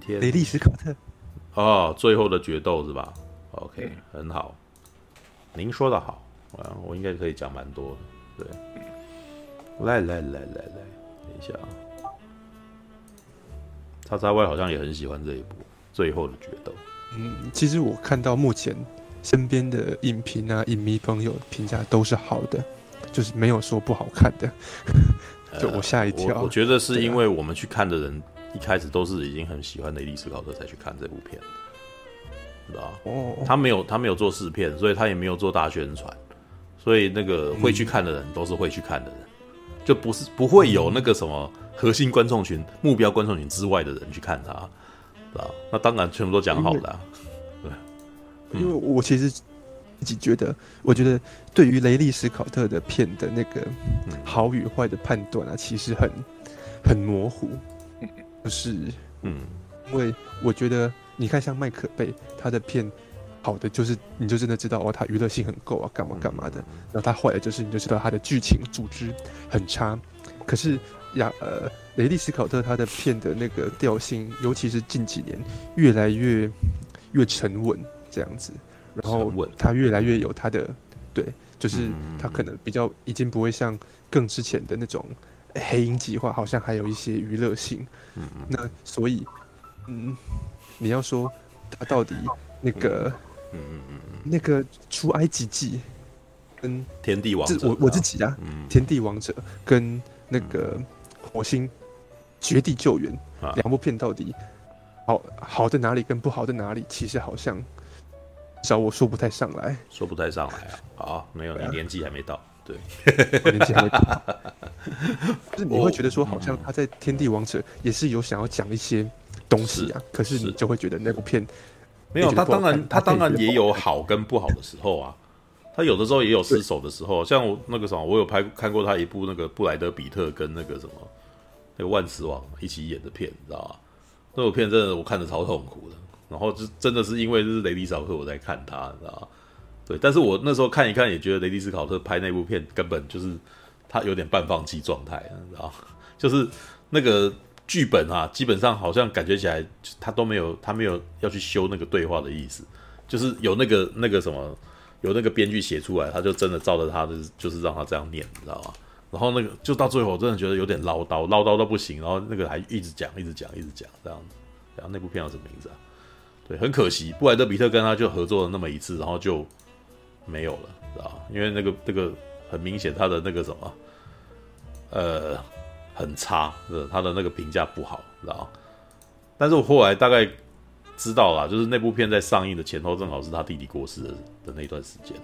天雷利史考特哦，最后的决斗是吧？OK，很好。您说的好，啊，我应该可以讲蛮多的。对，来来来来来，等一下啊。叉叉 Y 好像也很喜欢这一部《最后的决斗》。嗯，其实我看到目前身边的影评啊、影迷朋友评价都是好的，就是没有说不好看的。就我吓一跳、呃我，我觉得是因为我们去看的人一开始都是已经很喜欢雷利·史考特才去看这部片，知道哦，他没有他没有做试片，所以他也没有做大宣传，所以那个会去看的人都是会去看的人，嗯、就不是不会有那个什么核心观众群、目标观众群之外的人去看他，知道？那当然全部都讲好了、啊，对，因为我其实。自己觉得，我觉得对于雷利·史考特的片的那个好与坏的判断啊，其实很很模糊，不是？嗯，因为我觉得，你看像麦可贝他的片，好的就是你就真的知道哦，他娱乐性很够啊，干嘛干嘛的。然后他坏的就是你就知道他的剧情组织很差。可是亚，呃，雷利·斯考特他的片的那个调性，尤其是近几年越来越越沉稳，这样子。然后他越来越有他的，对，就是他可能比较已经不会像更之前的那种黑鹰计划，好像还有一些娱乐性。嗯嗯。那所以，嗯，你要说他到底那个，嗯嗯嗯那个出埃及记跟天地王者，我我自己啊，天地王者跟那个火星绝地救援两部片到底好好在哪里，跟不好在哪里，其实好像。找我说不太上来，说不太上来啊！好，没有，你年纪还没到，对，年纪还没到。就是你会觉得说，好像他在《天地王者》也是有想要讲一些东西啊，可是你就会觉得那部片没有。他当然，他当然也有好跟不好的时候啊。他有的时候也有失手的时候，像我那个什么，我有拍看过他一部那个布莱德比特跟那个什么那个万磁王一起演的片，你知道吗？那部片真的我看着超痛苦的。然后就真的是因为就是雷迪·少克我在看他，你知道吗？对，但是我那时候看一看也觉得雷迪·斯考特拍那部片根本就是他有点半放弃状态，你知道？就是那个剧本啊，基本上好像感觉起来他都没有他没有要去修那个对话的意思，就是有那个那个什么有那个编剧写出来，他就真的照着他的就是让他这样念，你知道吗？然后那个就到最后我真的觉得有点唠叨，唠叨到不行，然后那个还一直讲一直讲一直讲这样子，然后那部片叫什么名字啊？对，很可惜，布莱德彼特跟他就合作了那么一次，然后就没有了，知道吧？因为那个那个很明显，他的那个什么，呃，很差，是他的那个评价不好，知道吧？但是我后来大概知道了，就是那部片在上映的前后，正好是他弟弟过世的的那段时间，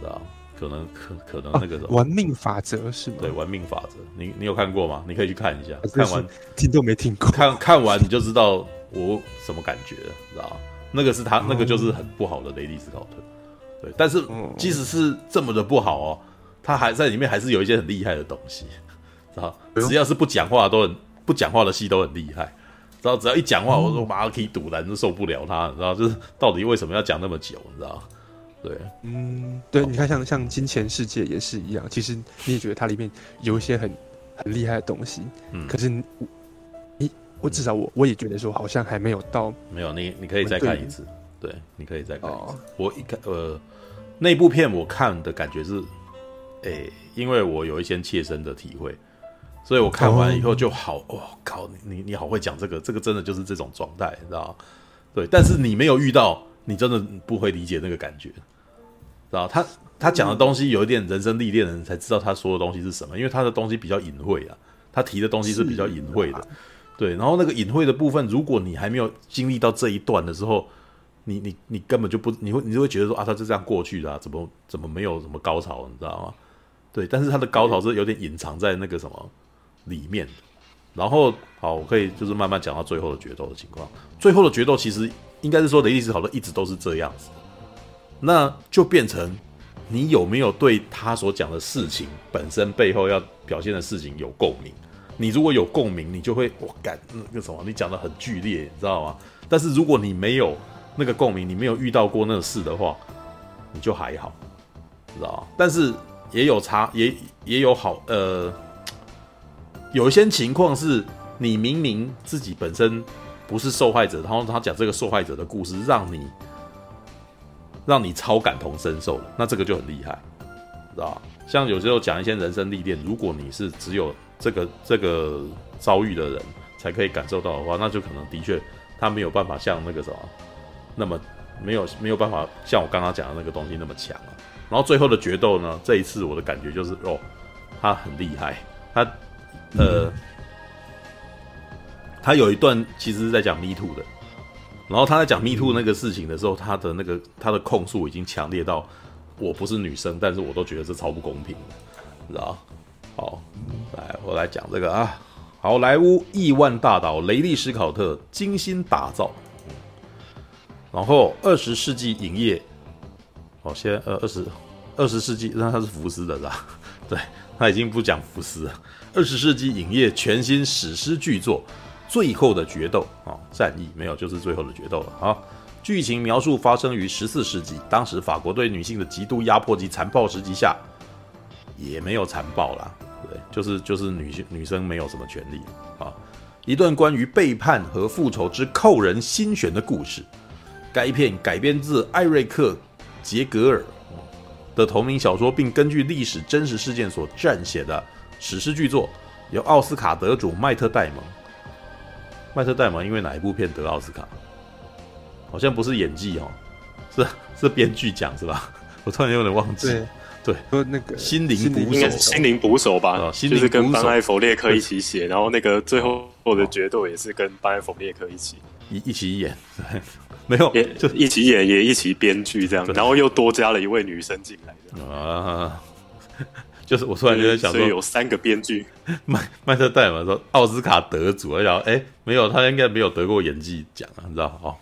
知道吧？可能可可能那个什么，玩命法则是吗？对，玩命法则，你你有看过吗？你可以去看一下，看完听都没听过，看看完你就知道。我什么感觉？知道那个是他，那个就是很不好的雷利斯考特。对，但是即使是这么的不好哦，他还在里面还是有一些很厉害的东西，知道？只要是不讲话都很不讲话的戏都很厉害，知道？只要一讲话，我说马上可以堵拦，就受不了他，知道？就是到底为什么要讲那么久？你知道？对，嗯，对，你看像像金钱世界也是一样，其实你也觉得它里面有一些很很厉害的东西，嗯，可是你。我至少我我也觉得说好像还没有到，没有你你可以再看一次，对，你可以再看一次。我一看呃那部片我看的感觉是，诶，因为我有一些切身的体会，所以我看完以后就好，哦靠，你你好会讲这个，这个真的就是这种状态，你知道吗？对，但是你没有遇到，你真的不会理解那个感觉，知道他他讲的东西有一点人生历练的人才知道他说的东西是什么，因为他的东西比较隐晦啊，他提的东西是比较隐晦的。对，然后那个隐晦的部分，如果你还没有经历到这一段的时候，你你你根本就不，你会你就会觉得说啊，他就这样过去的啊，怎么怎么没有什么高潮，你知道吗？对，但是他的高潮是有点隐藏在那个什么里面。然后好，我可以就是慢慢讲到最后的决斗的情况。最后的决斗其实应该是说雷利斯考特一直都是这样子，那就变成你有没有对他所讲的事情本身背后要表现的事情有共鸣？你如果有共鸣，你就会我感那个什么，你讲的很剧烈，你知道吗？但是如果你没有那个共鸣，你没有遇到过那个事的话，你就还好，知道？但是也有差，也也有好，呃，有一些情况是你明明自己本身不是受害者，然后他讲这个受害者的故事，让你让你超感同身受，那这个就很厉害，知道？像有时候讲一些人生历练，如果你是只有这个这个遭遇的人才可以感受到的话，那就可能的确他没有办法像那个什么，那么没有没有办法像我刚刚讲的那个东西那么强啊。然后最后的决斗呢，这一次我的感觉就是哦，他很厉害，他呃，他有一段其实是在讲 Me Too 的，然后他在讲 Me Too 那个事情的时候，他的那个他的控诉已经强烈到。我不是女生，但是我都觉得这超不公平的，知道？好，来，我来讲这个啊，好莱坞亿万大导雷利·史考特精心打造，然后二十世纪影业，哦，先呃二十二十世纪，那他是福斯的是吧？对，他已经不讲福斯了。二十世纪影业全新史诗巨作《最后的决斗》啊，战役没有，就是最后的决斗了啊。剧情描述发生于十四世纪，当时法国对女性的极度压迫及残暴时期下，也没有残暴啦，对，就是就是女性女生没有什么权利啊。一段关于背叛和复仇之扣人心弦的故事。该片改编自艾瑞克·杰格尔的同名小说，并根据历史真实事件所撰写的史诗巨作，由奥斯卡得主迈特·戴蒙。迈特·戴蒙因为哪一部片得奥斯卡？好像不是演技哦，是是编剧奖是吧？我突然有点忘记。对，对说那个心灵捕手，心灵捕手吧，哦、心灵捕手就是跟班艾弗列克一起写，然后那个最后的决斗也是跟班艾弗列克一起一一起演，没有也就一起演也一起编剧这样，然后又多加了一位女生进来啊，就是我突然就在想说，有三个编剧，麦麦特戴尔说奥斯卡得主，我想哎没有，他应该没有得过演技奖啊，你知道哦。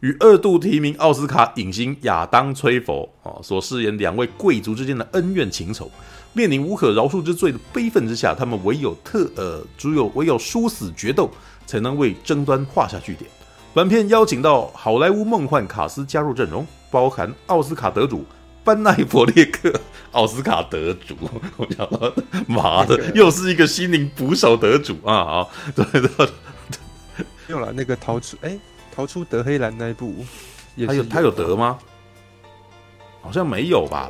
与二度提名奥斯卡影星亚当·崔佛啊所饰演两位贵族之间的恩怨情仇，面临无可饶恕之罪的悲愤之下，他们唯有特呃，只有唯有殊死决斗，才能为争端画下句点。本片邀请到好莱坞梦幻卡司加入阵容，包含奥斯卡得主班奈佛列克，奥斯卡得主，我想说妈的，又是一个心灵捕手得主啊！好，对对，对，用了那个逃出哎。逃出德黑兰那一部，他有他有得吗？好像没有吧。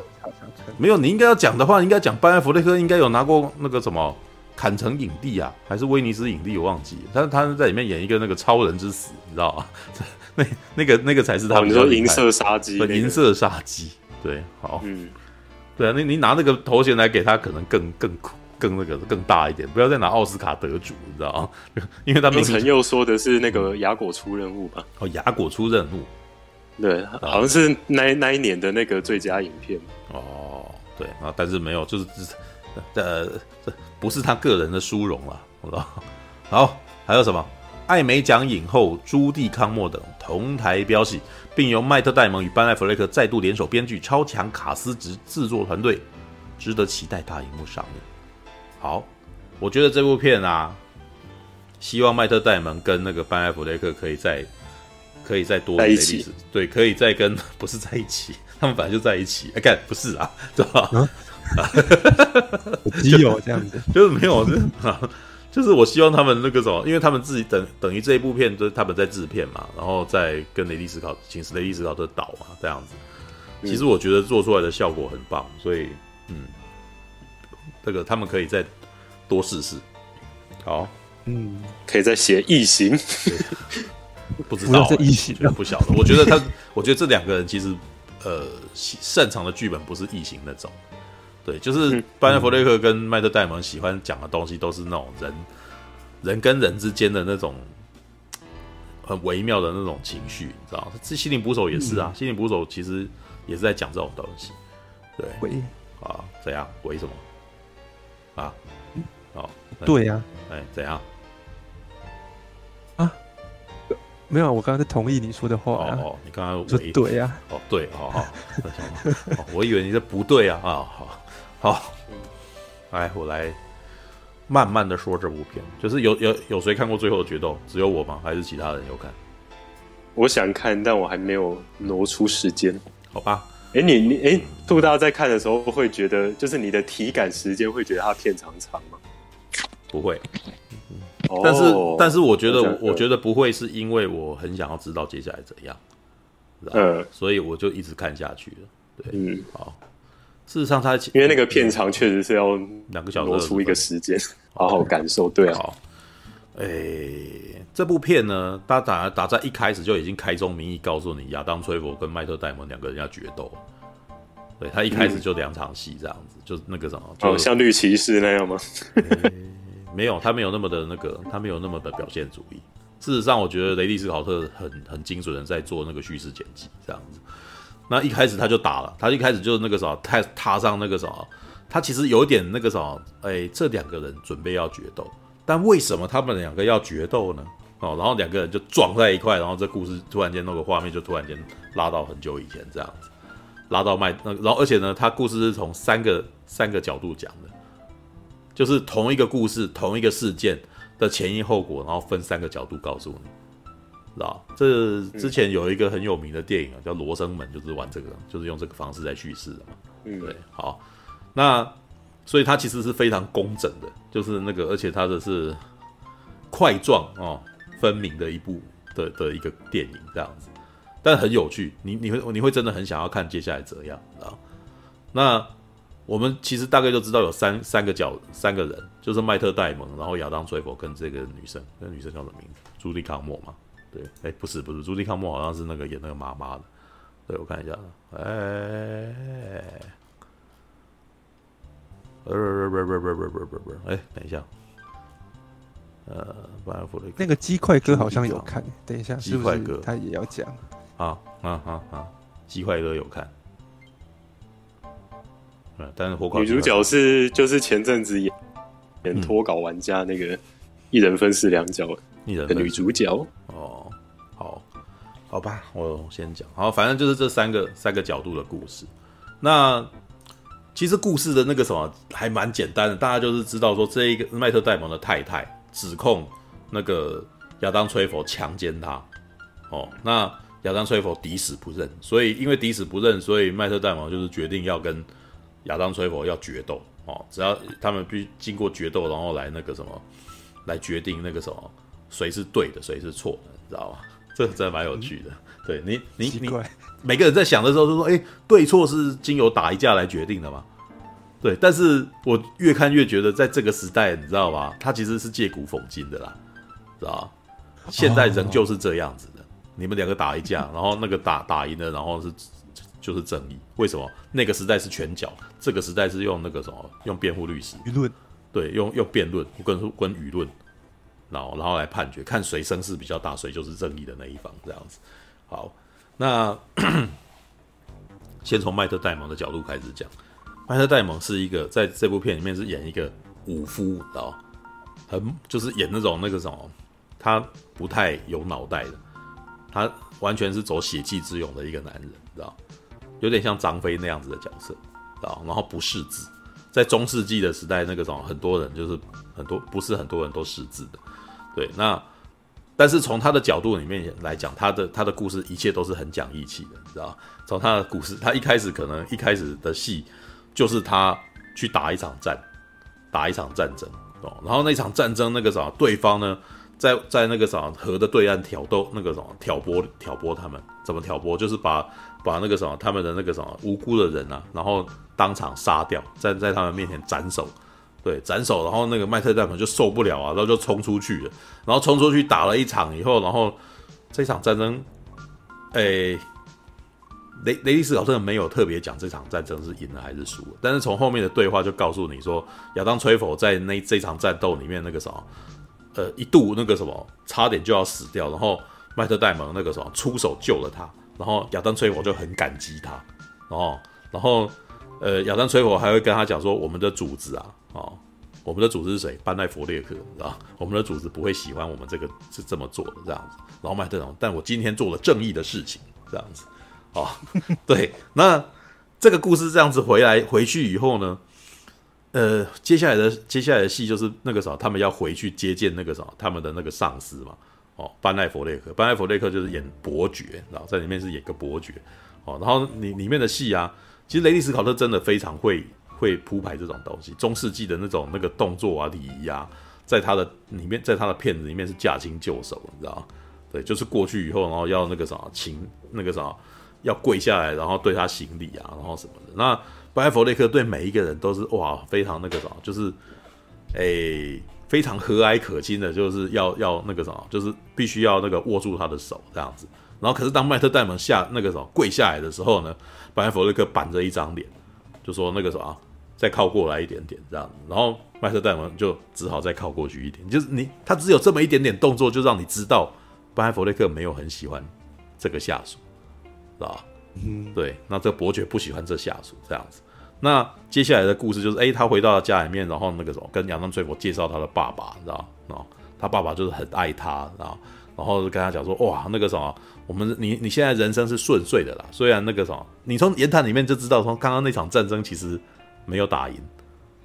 没有，你应该要讲的话，应该讲班奈弗列克应该有拿过那个什么坎城影帝啊，还是威尼斯影帝？我忘记。但是他是在里面演一个那个超人之死，你知道吗？那那个那个才是他。你说银色杀机？银色杀机，对，好，嗯，对啊，你你拿那个头衔来给他，可能更更酷。更那个更大一点，不要再拿奥斯卡得主，你知道吗？因为他们陈佑说的是那个雅果出任务吧？哦，雅果出任务，对，好像是那那一年的那个最佳影片。哦，对啊，但是没有，就是呃，这不是他个人的殊荣了，知道？好，还有什么？艾美奖影后朱蒂康莫等同台飙戏，并由迈特戴蒙与班艾弗雷克再度联手编剧，超强卡司及制作团队，值得期待大荧幕上映。好，我觉得这部片啊，希望迈特戴蒙跟那个班艾弗雷克可以再可以再多在一起，对，可以再跟 不是在一起，他们本来就在一起，哎，干不是啊，对吧？嗯、基友这样子，就是没有，就是我希望他们那个什么，因为他们自己等等于这一部片就是他们在制片嘛，然后再跟雷利斯考请雷利斯考的导嘛，这样子，其实我觉得做出来的效果很棒，所以嗯。这个他们可以再多试试，好，嗯，可以再写异形，不知道异形。不晓得。我觉得他，我觉得这两个人其实，呃，擅长的剧本不是异形那种，对，就是班艾弗雷克跟迈特戴蒙喜欢讲的东西都是那种人，人跟人之间的那种很微妙的那种情绪，你知道？这心灵捕手也是啊，心灵捕手其实也是在讲这种东西，对，喂，啊，怎样？为什么？啊，哦，对呀，哎，怎样？啊，没有，我刚刚在同意你说的话。哦，你刚刚说对呀？哦，对，好好，我以为你这不对啊，啊，好，好，来，我来慢慢的说这部片，就是有有有谁看过最后的决斗？只有我吗？还是其他人有看？我想看，但我还没有挪出时间。好吧。哎，你你哎，杜大在看的时候会觉得，就是你的体感时间会觉得它片长长吗？不会，但是但是我觉得我觉得不会是因为我很想要知道接下来怎样，嗯，所以我就一直看下去了。对，嗯，好。事实上，他因为那个片长确实是要两个小时，挪出一个时间好好感受。对啊，哎、欸，这部片呢，他打打在一开始就已经开宗明义告诉你，亚当·崔佛跟迈特·戴蒙两个人要决斗。对，他一开始就两场戏这样子，嗯、就那个什么，就哦，像绿骑士那样吗？欸、没有，他没有那么的那个，他没有那么的表现主义。事实上，我觉得雷利·斯考特很很精准的在做那个叙事剪辑，这样子。那一开始他就打了，他一开始就是那个什么，踏踏上那个什么，他其实有点那个什么，哎，这两个人准备要决斗，但为什么他们两个要决斗呢？哦，然后两个人就撞在一块，然后这故事突然间那个画面就突然间拉到很久以前这样子，拉到麦那，然后而且呢，他故事是从三个三个角度讲的，就是同一个故事，同一个事件的前因后果，然后分三个角度告诉你。知道，这之前有一个很有名的电影啊，叫《罗生门》，就是玩这个，就是用这个方式在叙事的嘛。嗯，对，好，那所以它其实是非常工整的，就是那个，而且它的是块状哦分明的一部的的一个电影这样子，但很有趣，你你会你会真的很想要看接下来怎样，知道？那我们其实大概就知道有三三个角三个人，就是麦特戴蒙，然后亚当崔佛跟这个女生，那女生叫什么名字？朱莉康莫嘛。哎，不是不是，朱迪康姆好像是那个演那个妈妈的。对我看一下，哎，不不不不不不不不不，哎，等一下，呃，把要复那个鸡块哥好像有看，等一下，鸡块哥他也要讲，啊啊啊啊，鸡块哥有看，呃，但是火女主角是就是前阵子演演脱稿玩家那个一人分饰两角。的女主角哦。好好吧，我先讲。好，反正就是这三个三个角度的故事。那其实故事的那个什么还蛮简单的，大家就是知道说，这一个麦特戴蒙的太太指控那个亚当崔佛强奸她。哦，那亚当崔佛抵死不认，所以因为抵死不认，所以麦特戴蒙就是决定要跟亚当崔佛要决斗。哦，只要他们必须经过决斗，然后来那个什么来决定那个什么谁是对的，谁是错的，你知道吗？这真的蛮有趣的，嗯、对你，你，你，每个人在想的时候都说，哎，对错是经由打一架来决定的嘛？对，但是我越看越觉得，在这个时代，你知道吧？他其实是借古讽今的啦，知道吧？现在仍旧是这样子的，哦、你们两个打一架，然后那个打打赢了，然后是就是正义。为什么？那个时代是拳脚，这个时代是用那个什么，用辩护律师，舆论，对，用用辩论跟跟舆论。然后，然后来判决，看谁声势比较大，谁就是正义的那一方，这样子。好，那 先从迈特戴蒙的角度开始讲。迈特戴蒙是一个在这部片里面是演一个武夫，知道很就是演那种那个什么，他不太有脑袋的，他完全是走血气之勇的一个男人，知道有点像张飞那样子的角色，啊然后不识字，在中世纪的时代，那个什么很多人就是很多不是很多人都识字的。对，那但是从他的角度里面来讲，他的他的故事一切都是很讲义气的，你知道？从他的故事，他一开始可能一开始的戏就是他去打一场战，打一场战争哦，然后那场战争那个什么，对方呢在在那个什么河的对岸挑逗那个什么挑拨挑拨他们，怎么挑拨？就是把把那个什么他们的那个什么无辜的人啊，然后当场杀掉，在在他们面前斩首。对，斩首，然后那个麦特戴蒙就受不了啊，然后就冲出去了，然后冲出去打了一场以后，然后这场战争，哎，雷雷利斯考特没有特别讲这场战争是赢了还是输了，但是从后面的对话就告诉你说，亚当崔佛在那这场战斗里面那个什么，呃，一度那个什么差点就要死掉，然后麦特戴蒙那个什么出手救了他，然后亚当崔佛就很感激他，然后然后呃，亚当崔佛还会跟他讲说，我们的主子啊。哦，我们的组织是谁？班奈佛列克，啊，我们的组织不会喜欢我们这个是这么做的这样子。然后麦特龙，但我今天做了正义的事情，这样子。哦，对，那这个故事这样子回来回去以后呢，呃，接下来的接下来的戏就是那个啥，他们要回去接见那个啥，他们的那个上司嘛。哦，班奈佛列克，班奈佛列克就是演伯爵，然后在里面是演个伯爵。哦，然后里里面的戏啊，其实雷利斯考特真的非常会。会铺排这种东西，中世纪的那种那个动作啊、礼仪啊，在他的里面，在他的片子里面是驾轻就熟，你知道？对，就是过去以后，然后要那个啥，请那个啥，要跪下来，然后对他行礼啊，然后什么的。那班艾佛雷克对每一个人都是哇，非常那个啥，就是诶，非常和蔼可亲的，就是要要那个啥，就是必须要那个握住他的手这样子。然后可是当迈特戴蒙下那个什么跪下来的时候呢，班艾佛雷克板着一张脸，就说那个什么。再靠过来一点点，这样，然后麦瑟戴蒙就只好再靠过去一点，就是你他只有这么一点点动作，就让你知道班艾佛雷克没有很喜欢这个下属，是吧？嗯，对，那这伯爵不喜欢这下属这样子。那接下来的故事就是，哎，他回到了家里面，然后那个什么，跟亚当崔佛介绍他的爸爸，你知道吗？他爸爸就是很爱他，然后然后跟他讲说，哇，那个什么，我们你你现在人生是顺遂的啦，虽然那个什么，你从言谈里面就知道，从刚刚那场战争其实。没有打赢，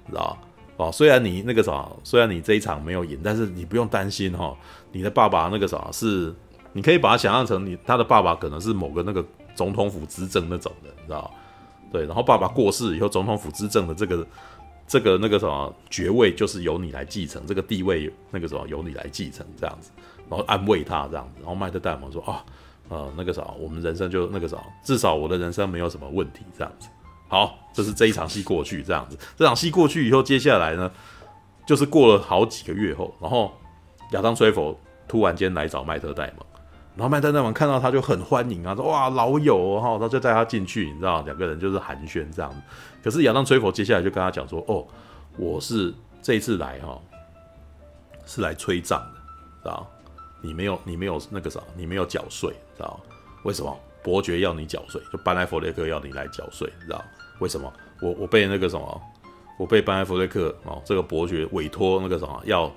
知道？哦，虽然你那个啥，虽然你这一场没有赢，但是你不用担心哈。你的爸爸那个啥是，你可以把他想象成你他的爸爸可能是某个那个总统府执政那种的，你知道？对，然后爸爸过世以后，总统府执政的这个这个那个什么爵位就是由你来继承，这个地位那个什么由你来继承这样子，然后安慰他这样子。然后麦特戴蒙说啊，呃，那个啥，我们人生就那个啥，至少我的人生没有什么问题这样子。好，这是这一场戏过去这样子。这场戏过去以后，接下来呢，就是过了好几个月后，然后亚当·崔佛突然间来找麦特戴蒙，然后麦特戴蒙看到他就很欢迎啊，说哇老友哦，然后就带他进去，你知道，两个人就是寒暄这样。可是亚当·崔佛接下来就跟他讲说，哦，我是这一次来哈，是来催账的，知道？你没有，你没有那个啥，你没有缴税，知道？为什么？伯爵要你缴税，就班艾佛雷克要你来缴税，知道？为什么我我被那个什么，我被班艾弗瑞克哦，这个伯爵委托那个什么要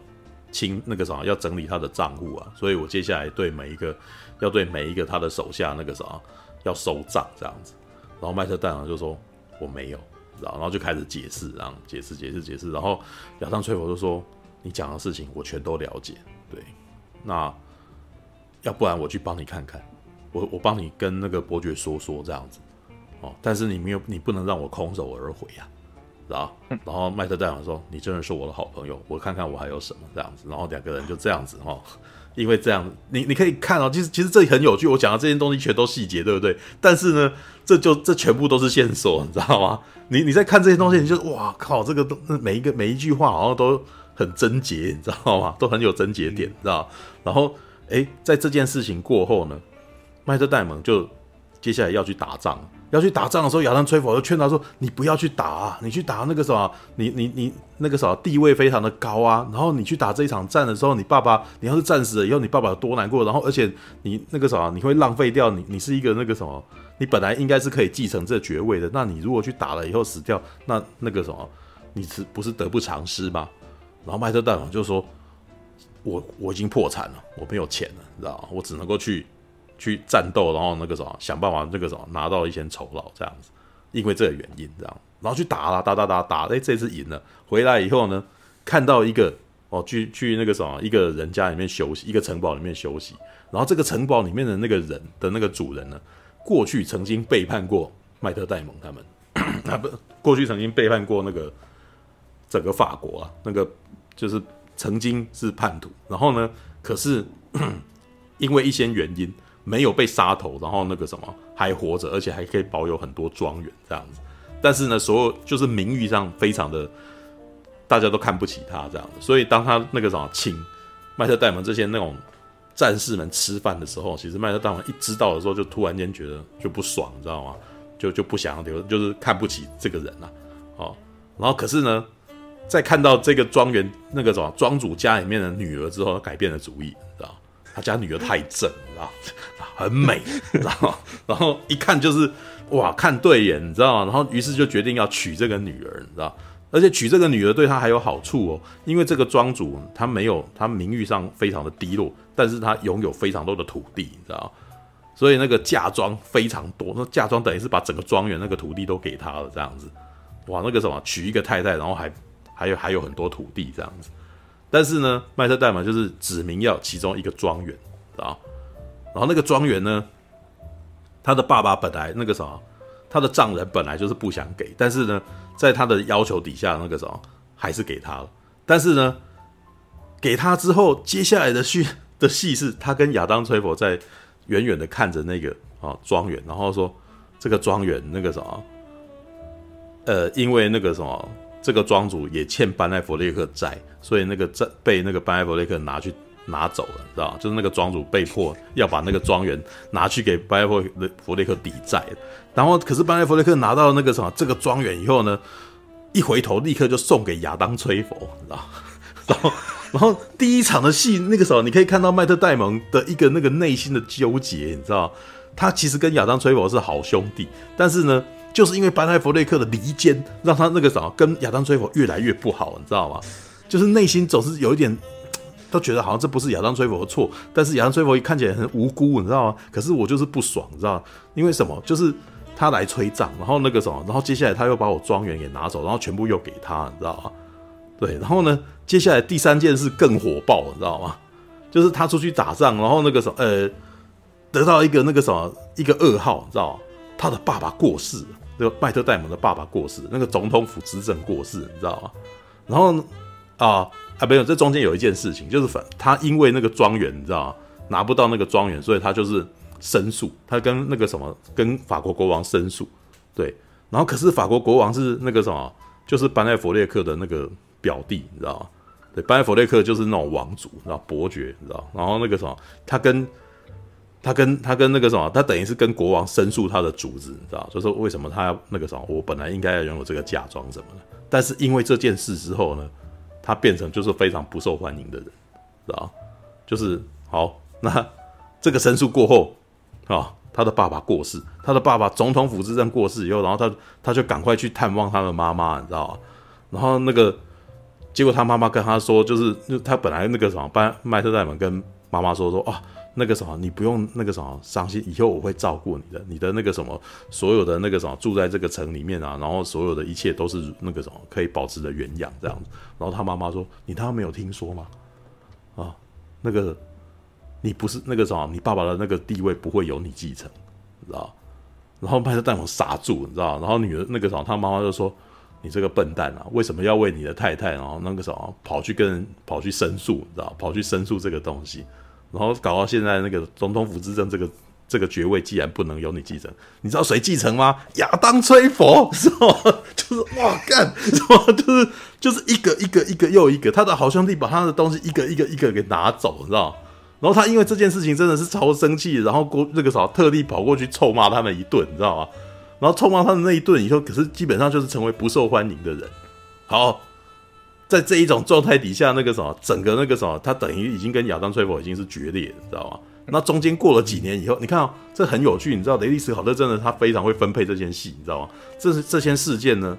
清那个什么要整理他的账户啊，所以我接下来对每一个要对每一个他的手下那个什么要收账这样子。然后麦特戴蒙就说我没有，然后然后就开始解释，然后解释解释解释，然后亚当崔佛就说你讲的事情我全都了解，对，那要不然我去帮你看看，我我帮你跟那个伯爵说说这样子。但是你没有，你不能让我空手而回呀，然后，然后麦特戴蒙说：“你真的是我的好朋友，我看看我还有什么这样子。”然后两个人就这样子哈，因为这样，你你可以看到，其实其实这里很有趣。我讲的这些东西全都细节，对不对？但是呢，这就这全部都是线索，你知道吗？你你在看这些东西，你就哇靠，这个都每一个每一句话好像都很贞洁，你知道吗？都很有贞洁点，知道？然后，诶，在这件事情过后呢，麦特戴蒙就接下来要去打仗。要去打仗的时候，亚当崔佛就劝他说：“你不要去打啊，你去打那个什么，你你你那个什么地位非常的高啊。然后你去打这一场战的时候，你爸爸你要是战死了以后，你爸爸有多难过。然后而且你那个什么，你会浪费掉你你是一个那个什么，你本来应该是可以继承这爵位的。那你如果去打了以后死掉，那那个什么，你是不是得不偿失吗？”然后麦特戴蒙就说：“我我已经破产了，我没有钱了，你知道？我只能够去。”去战斗，然后那个什么，想办法那个什么拿到一些酬劳这样子，因为这个原因这样，然后去打了，打打打打，哎，这次赢了，回来以后呢，看到一个哦，去去那个什么，一个人家里面休息，一个城堡里面休息，然后这个城堡里面的那个人的那个主人呢，过去曾经背叛过麦特戴蒙他们，他 不，过去曾经背叛过那个整个法国啊，那个就是曾经是叛徒，然后呢，可是 因为一些原因。没有被杀头，然后那个什么还活着，而且还可以保有很多庄园这样子。但是呢，所有就是名誉上非常的，大家都看不起他这样子。所以当他那个什么请麦特戴蒙这些那种战士们吃饭的时候，其实麦特戴蒙一知道的时候，就突然间觉得就不爽，你知道吗？就就不想要留，就是看不起这个人了。哦，然后可是呢，在看到这个庄园那个什么庄主家里面的女儿之后，他改变了主意，知道他家女儿太正，知道 很美，然后然后一看就是哇，看对眼，你知道吗？然后于是就决定要娶这个女儿，你知道？而且娶这个女儿对他还有好处哦，因为这个庄主他没有，他名誉上非常的低落，但是他拥有非常多的土地，你知道？所以那个嫁妆非常多，那嫁妆等于是把整个庄园那个土地都给他了，这样子。哇，那个什么娶一个太太，然后还还有还有很多土地这样子。但是呢，麦特戴蒙就是指明要其中一个庄园啊，然后那个庄园呢，他的爸爸本来那个什么，他的丈人本来就是不想给，但是呢，在他的要求底下，那个什么还是给他了。但是呢，给他之后，接下来的戏的戏是，他跟亚当·崔佛在远远的看着那个啊庄园，然后说这个庄园那个什么，呃，因为那个什么，这个庄主也欠班艾佛雷克债，所以那个债被那个班艾佛雷克拿去拿走了，知道就是那个庄主被迫要把那个庄园拿去给班艾佛佛列克抵债，然后可是班艾佛雷克拿到那个什么这个庄园以后呢，一回头立刻就送给亚当·崔佛，知道然后。然后第一场的戏，那个时候你可以看到麦特戴蒙的一个那个内心的纠结，你知道，他其实跟亚当崔佛是好兄弟，但是呢，就是因为班艾佛列克的离间，让他那个什么跟亚当崔佛越来越不好，你知道吗？就是内心总是有一点，都觉得好像这不是亚当崔佛的错，但是亚当崔佛看起来很无辜，你知道吗？可是我就是不爽，你知道吗？因为什么？就是他来催账，然后那个什么，然后接下来他又把我庄园给拿走，然后全部又给他，你知道吗？对，然后呢，接下来第三件事更火爆，你知道吗？就是他出去打仗，然后那个什么，呃，得到一个那个什么一个噩耗，你知道吗？他的爸爸过世，那个麦特戴蒙的爸爸过世，那个总统府执政过世，你知道吗？然后啊啊，没有，这中间有一件事情，就是反他因为那个庄园，你知道吗？拿不到那个庄园，所以他就是申诉，他跟那个什么，跟法国国王申诉，对，然后可是法国国王是那个什么，就是班艾佛列克的那个。表弟，你知道吗？对，班艾佛列克就是那种王族，然后伯爵，你知道。然后那个什么，他跟他跟他跟那个什么，他等于是跟国王申诉他的主子，你知道，就是说为什么他要那个什么，我本来应该要拥有这个嫁妆什么的，但是因为这件事之后呢，他变成就是非常不受欢迎的人，知道？就是好，那这个申诉过后啊，他的爸爸过世，他的爸爸总统府执政过世以后，然后他他就赶快去探望他的妈妈，你知道？然后那个。结果他妈妈跟他说，就是他本来那个什么，班麦特戴蒙跟妈妈说说啊，那个什么，你不用那个什么伤心，以后我会照顾你的，你的那个什么，所有的那个什么住在这个城里面啊，然后所有的一切都是那个什么可以保持的原样这样子。然后他妈妈说，你他妈没有听说吗？啊，那个你不是那个什么，你爸爸的那个地位不会由你继承，你知道？然后麦特戴蒙傻住，你知道？然后女儿那个什么，他妈妈就说。你这个笨蛋啊！为什么要为你的太太，然后那个什么跑去跟跑去申诉，你知道？跑去申诉这个东西，然后搞到现在那个总统府执政这个这个爵位，既然不能由你继承，你知道谁继承吗？亚当崔佛 是吧？就是哇干，什么？就是就是一个一个一个又一个，他的好兄弟把他的东西一个一个一个给拿走，你知道？然后他因为这件事情真的是超生气，然后过那个啥特地跑过去臭骂他们一顿，你知道吗？然后臭骂他们那一顿以后，可是基本上就是成为不受欢迎的人。好，在这一种状态底下，那个什么，整个那个什么，他等于已经跟亚当·崔佛已经是决裂了，你知道吗？那中间过了几年以后，你看哦，这很有趣，你知道雷利·斯考特真的他非常会分配这件戏，你知道吗？这是这些事件呢，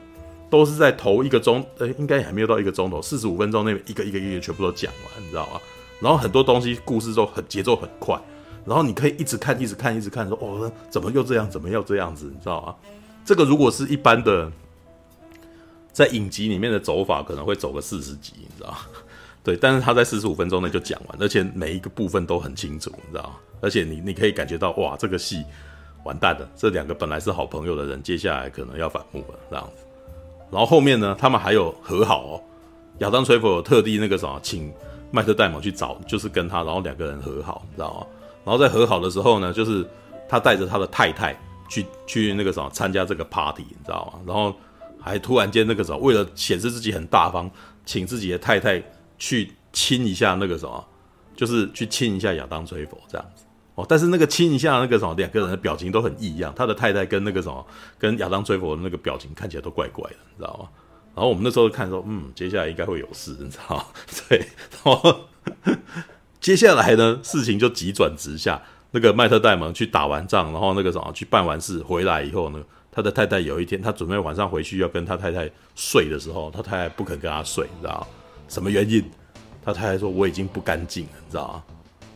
都是在头一个钟，呃，应该也还没有到一个钟头，四十五分钟内一个一个一个全部都讲完，你知道吗？然后很多东西故事都很节奏很快。然后你可以一直看，一直看，一直看，说哦，怎么又这样？怎么又这样子？你知道吗？这个如果是一般的，在影集里面的走法，可能会走个四十集，你知道？对，但是他在四十五分钟内就讲完，而且每一个部分都很清楚，你知道？而且你你可以感觉到，哇，这个戏完蛋了，这两个本来是好朋友的人，接下来可能要反目了，这样子。然后后面呢，他们还有和好哦，亚当·崔佛有特地那个什么，请麦特戴蒙去找，就是跟他，然后两个人和好，你知道吗？然后在和好的时候呢，就是他带着他的太太去去那个什么参加这个 party，你知道吗？然后还突然间那个什么，为了显示自己很大方，请自己的太太去亲一下那个什么，就是去亲一下亚当崔佛这样子哦。但是那个亲一下那个什么，两个人的表情都很异样。他的太太跟那个什么，跟亚当崔佛的那个表情看起来都怪怪的，你知道吗？然后我们那时候看说，嗯，接下来应该会有事，你知道吗？对，然后。接下来呢，事情就急转直下。那个麦特戴蒙去打完仗，然后那个什么去办完事回来以后呢，他的太太有一天，他准备晚上回去要跟他太太睡的时候，他太太不肯跟他睡，你知道？什么原因？他太太说：“我已经不干净了，你知道？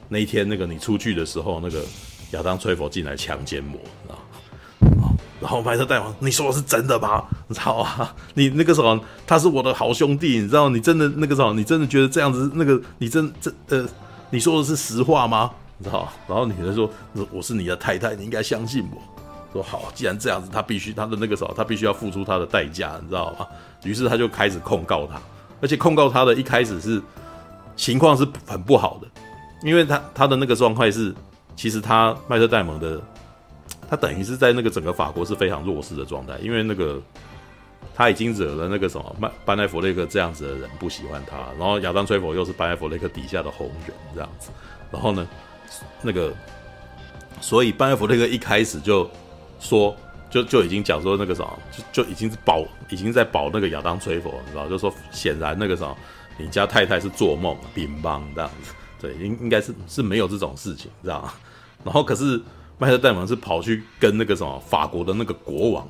那一天那个你出去的时候，那个亚当崔佛进来强奸我，你知道？”然后麦特戴蒙，你说的是真的吗？你知道吗？你那个时候他是我的好兄弟，你知道？你真的那个时候你真的觉得这样子？那个你真这呃。你说的是实话吗？你知道？然后女人说：“我是你的太太，你应该相信我。”说好，既然这样子，他必须他的那个时候，他必须要付出他的代价，你知道吗？于是他就开始控告他，而且控告他的一开始是情况是很不好的，因为他他的那个状态是，其实他麦特戴蒙的，他等于是在那个整个法国是非常弱势的状态，因为那个他已经惹了那个什么麦班艾佛雷克这样子的人不喜欢他，然后亚当崔佛又是班艾佛雷克底下的红人这样子，然后呢，那个所以班艾佛雷克一开始就说。就就已经讲说那个什么，就就已经是保，已经在保那个亚当崔佛，你知道？就说显然那个什么，你家太太是做梦，乒乓这样子，对，应应该是是没有这种事情，知道吗？然后可是麦特戴蒙是跑去跟那个什么法国的那个国王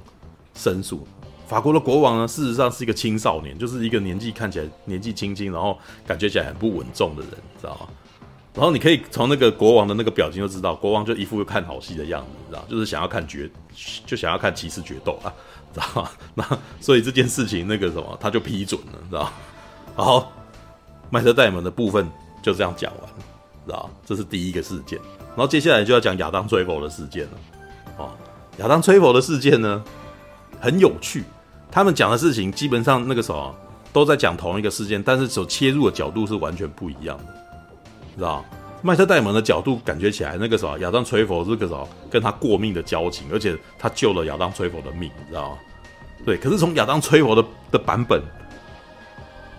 申诉，法国的国王呢，事实上是一个青少年，就是一个年纪看起来年纪轻轻，然后感觉起来很不稳重的人，知道吗？然后你可以从那个国王的那个表情就知道，国王就一副看好戏的样子，知道，就是想要看决，就想要看骑士决斗啊，知道吗？那所以这件事情那个什么，他就批准了，知道？好，麦特戴蒙的部分就这样讲完，知道？这是第一个事件，然后接下来就要讲亚当崔佛的事件了。哦，亚当崔佛的事件呢，很有趣，他们讲的事情基本上那个什么都在讲同一个事件，但是所切入的角度是完全不一样的。知道麦特戴蒙的角度感觉起来，那个什么亚当崔佛是个什么跟他过命的交情，而且他救了亚当崔佛的命，你知道吗？对，可是从亚当崔佛的的版本，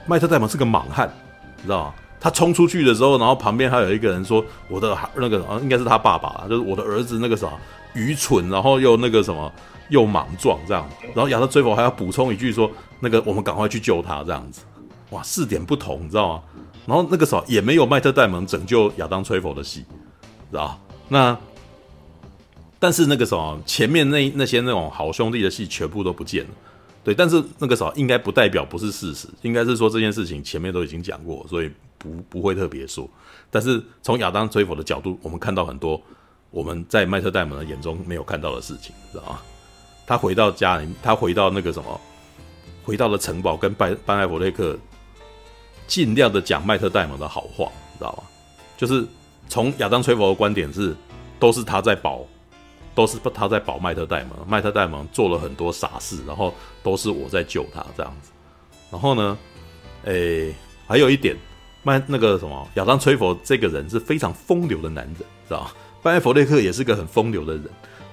麦特戴蒙是个莽汉，你知道吗？他冲出去的时候，然后旁边还有一个人说：“我的那个啊，应该是他爸爸，就是我的儿子那个啥愚蠢，然后又那个什么又莽撞这样。”然后亚当崔佛还要补充一句说：“那个我们赶快去救他。”这样子，哇，四点不同，你知道吗？然后那个时候也没有麦特戴蒙拯救亚当崔佛的戏，知道？那但是那个时候前面那那些那种好兄弟的戏全部都不见了，对。但是那个时候应该不代表不是事实，应该是说这件事情前面都已经讲过，所以不不会特别说。但是从亚当崔佛的角度，我们看到很多我们在麦特戴蒙的眼中没有看到的事情，知道吗？他回到家里，他回到那个什么，回到了城堡，跟班班艾佛雷克。尽量的讲麦特戴蒙的好话，你知道吗？就是从亚当崔佛的观点是，都是他在保，都是不他在保麦特戴蒙。麦特戴蒙做了很多傻事，然后都是我在救他这样子。然后呢，诶、还有一点，麦那个什么亚当崔佛这个人是非常风流的男人，知道吗？班艾佛列克也是个很风流的人。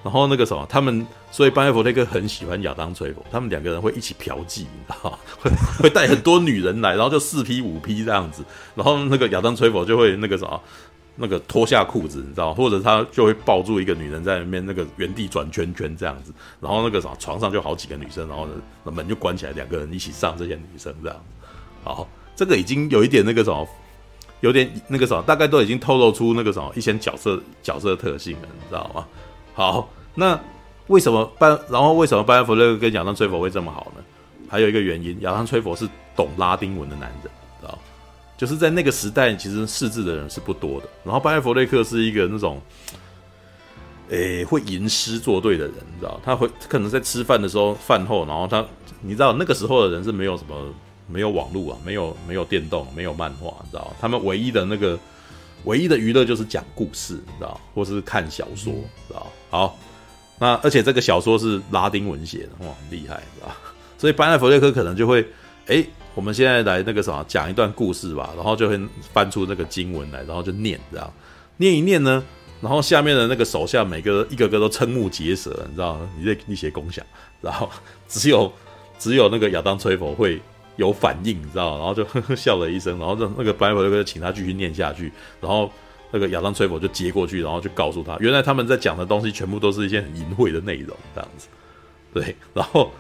然后那个什么，他们所以班艾佛雷克很喜欢亚当崔佛，他们两个人会一起嫖妓，你知道吗？会 会带很多女人来，然后就四批五批这样子，然后那个亚当崔佛就会那个什么，那个脱下裤子，你知道？或者他就会抱住一个女人在里面那个原地转圈圈这样子，然后那个什么床上就好几个女生，然后呢门就关起来，两个人一起上这些女生这样。好，这个已经有一点那个什么，有点那个什么，大概都已经透露出那个什么一些角色角色特性了，你知道吗？好，那为什么班？然后为什么班艾佛列克跟亚当崔佛会这么好呢？还有一个原因，亚当崔佛是懂拉丁文的男人，知道？就是在那个时代，其实识字的人是不多的。然后班艾佛列克是一个那种，诶、会吟诗作对的人，知道？他会可能在吃饭的时候，饭后，然后他，你知道那个时候的人是没有什么，没有网络啊，没有没有电动，没有漫画，你知道？他们唯一的那个。唯一的娱乐就是讲故事，你知道，或是看小说，知道。好，那而且这个小说是拉丁文写的，哇，很厉害，知道。所以班艾佛列克可能就会，哎、我们现在来那个什么，讲一段故事吧，然后就会翻出那个经文来，然后就念，这样。念一念呢，然后下面的那个手下每个一个个都瞠目结舌，你知道，你这一些功效，然后只有只有那个亚当崔佛会。有反应，你知道，然后就呵 呵笑了一声，然后让那个班艾佛列克就请他继续念下去，然后那个亚当崔佛就接过去，然后就告诉他，原来他们在讲的东西全部都是一些很淫秽的内容，这样子，对，然后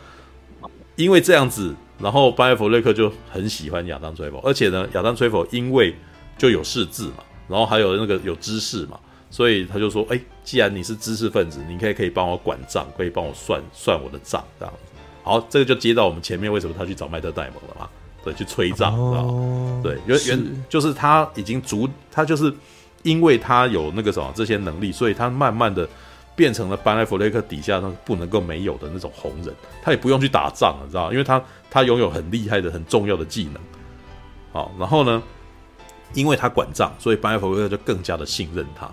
因为这样子，然后巴耶佛瑞克就很喜欢亚当崔佛，而且呢，亚当崔佛因为就有识字嘛，然后还有那个有知识嘛，所以他就说，哎，既然你是知识分子，你可以可以帮我管账，可以帮我算算我的账，这样子。好，这个就接到我们前面为什么他去找麦特戴蒙了嘛？对，去催账，知道吗？对，原原就是他已经足，他就是因为他有那个什么这些能力，所以他慢慢的变成了班艾弗雷克底下那不能够没有的那种红人，他也不用去打仗了，知道？因为他他拥有很厉害的、很重要的技能。好，然后呢，因为他管账，所以班艾弗雷克就更加的信任他。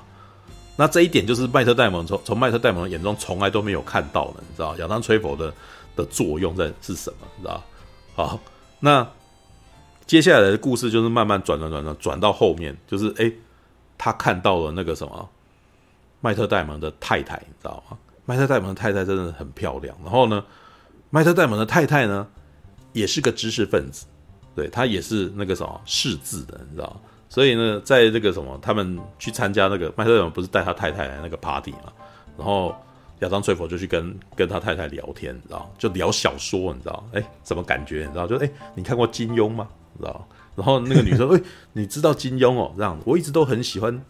那这一点就是麦特戴蒙从从麦特戴蒙眼中从来都没有看到的，你知道，亚当崔佛的。的作用在是什么？你知道？好，那接下来的故事就是慢慢转转转转转到后面，就是哎，他看到了那个什么麦特戴蒙的太太，你知道吗？麦特戴蒙的太太真的很漂亮。然后呢，麦特戴蒙的太太呢，也是个知识分子，对，他也是那个什么识字的，你知道？所以呢，在这个什么，他们去参加那个麦特戴蒙不是带他太太来那个 party 嘛？然后亚当崔佛就去跟跟他太太聊天，你知道，就聊小说，你知道，哎，什么感觉？你知道，就哎，你看过金庸吗？你知道，然后那个女生，哎，你知道金庸哦？这样，我一直都很喜欢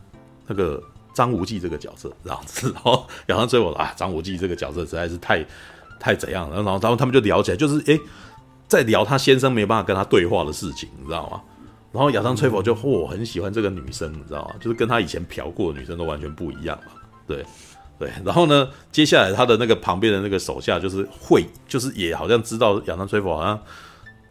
那个张无忌这个角色，这样子。然后亚当崔佛啊，张无忌这个角色实在是太太怎样了。然后，然后他们就聊起来，就是哎，在聊他先生没办法跟他对话的事情，你知道吗？然后亚当崔佛就，嚯，我很喜欢这个女生，你知道吗？就是跟他以前嫖过的女生都完全不一样嘛。对，对。然后呢，接下来他的那个旁边的那个手下就是会，就是也好像知道亚当崔佛好像。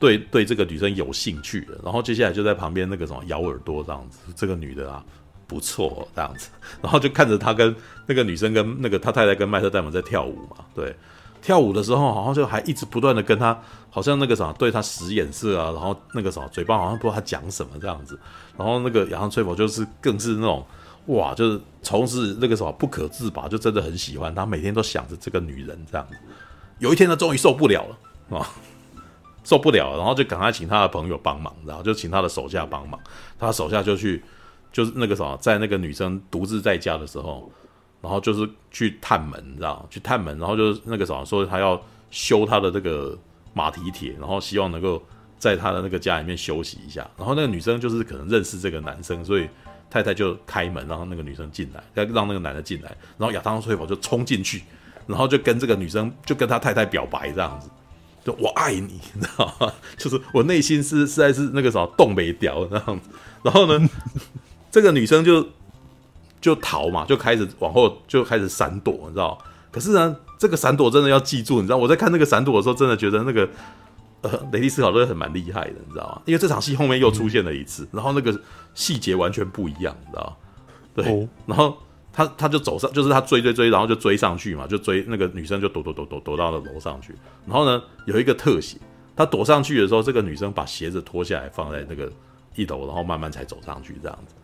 对对，这个女生有兴趣的，然后接下来就在旁边那个什么咬耳朵这样子，这个女的啊不错这样子，然后就看着他跟那个女生跟那个他太太跟麦特戴蒙在跳舞嘛，对，跳舞的时候好像就还一直不断的跟他，好像那个什么对他使眼色啊，然后那个什么嘴巴好像不知道他讲什么这样子，然后那个亚当崔佛就是更是那种哇，就是从事那个什么不可自拔，就真的很喜欢他，每天都想着这个女人这样，有一天他终于受不了了啊。受不了，然后就赶快请他的朋友帮忙，然后就请他的手下帮忙。他手下就去，就是那个什么，在那个女生独自在家的时候，然后就是去探门，你知道，去探门，然后就是那个什么，说他要修他的这个马蹄铁，然后希望能够在他的那个家里面休息一下。然后那个女生就是可能认识这个男生，所以太太就开门，然后那个女生进来，要让那个男的进来。然后亚当崔佛就冲进去，然后就跟这个女生就跟他太太表白这样子。就我爱你，你知道吗？就是我内心是实在是那个什么冻没掉这样子。然后呢，这个女生就就逃嘛，就开始往后就开始闪躲，你知道？可是呢，这个闪躲真的要记住，你知道？我在看那个闪躲的时候，真的觉得那个呃，雷利斯考特很蛮厉害的，你知道吗？因为这场戏后面又出现了一次，然后那个细节完全不一样，你知道？对，然后。他他就走上，就是他追追追，然后就追上去嘛，就追那个女生就躲躲躲躲躲到了楼上去。然后呢，有一个特写，他躲上去的时候，这个女生把鞋子脱下来放在那个一楼，然后慢慢才走上去这样子。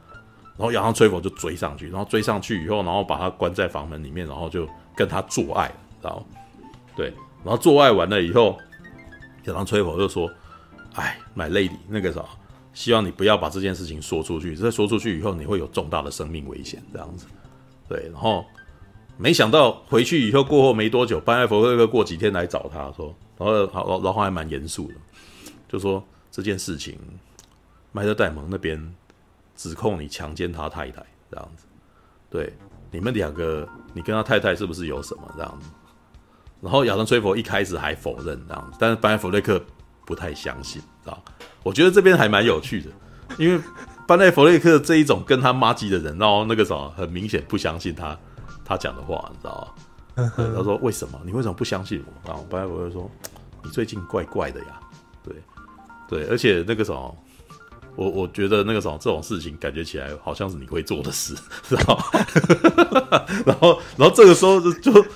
然后亚当崔佛就追上去，然后追上去以后，然后把他关在房门里面，然后就跟他做爱，然后对，然后做爱完了以后，亚当崔佛就说：“哎，my lady，那个啥，希望你不要把这件事情说出去，这说出去以后，你会有重大的生命危险这样子。”对，然后没想到回去以后过后没多久，班艾佛列克过几天来找他说，然后好，然后还蛮严肃的，就说这件事情，麦特戴蒙那边指控你强奸他太太这样子，对，你们两个，你跟他太太是不是有什么这样子？然后亚当崔佛一开始还否认这样子，但是班艾佛列克不太相信，知道？我觉得这边还蛮有趣的，因为。班奈弗雷克这一种跟他妈鸡的人，然后那个什么，很明显不相信他他讲的话，你知道吗？他说：“为什么？你为什么不相信我？”然后班奈弗雷克说：“你最近怪怪的呀。”对对，而且那个什么，我我觉得那个什么这种事情，感觉起来好像是你会做的事，知道吗？然后 然后这个时候就就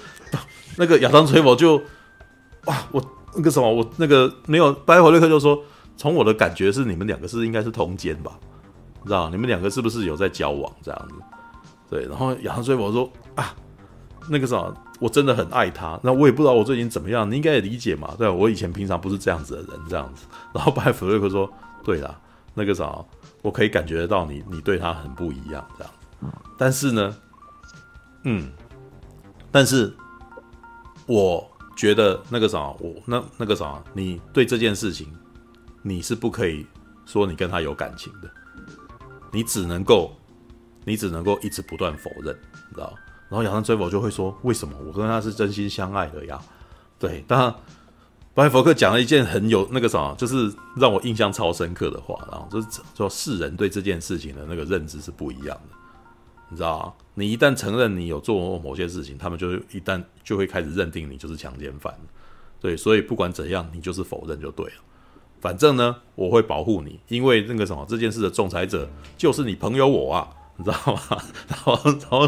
那个亚当崔佛就哇，我那个什么，我那个没有班奈弗雷克就说：“从我的感觉是，你们两个是应该是通奸吧？”知道你们两个是不是有在交往这样子？对，然后亚当崔佛说啊，那个啥，我真的很爱他。那我也不知道我最近怎么样，你应该也理解嘛。对，我以前平常不是这样子的人，这样子。然后班艾佛列克说，对啦，那个啥，我可以感觉得到你，你对他很不一样这样。但是呢，嗯，但是我觉得那个啥，我那那个啥，你对这件事情，你是不可以说你跟他有感情的。你只能够，你只能够一直不断否认，你知道？然后亚当崔佛就会说：“为什么我跟他是真心相爱的呀？”对，当然，班艾佛克讲了一件很有那个什么，就是让我印象超深刻的话，然后就是说世人对这件事情的那个认知是不一样的，你知道？你一旦承认你有做过某些事情，他们就一旦就会开始认定你就是强奸犯，对，所以不管怎样，你就是否认就对了。反正呢，我会保护你，因为那个什么，这件事的仲裁者就是你朋友我啊，你知道吗？然后，然后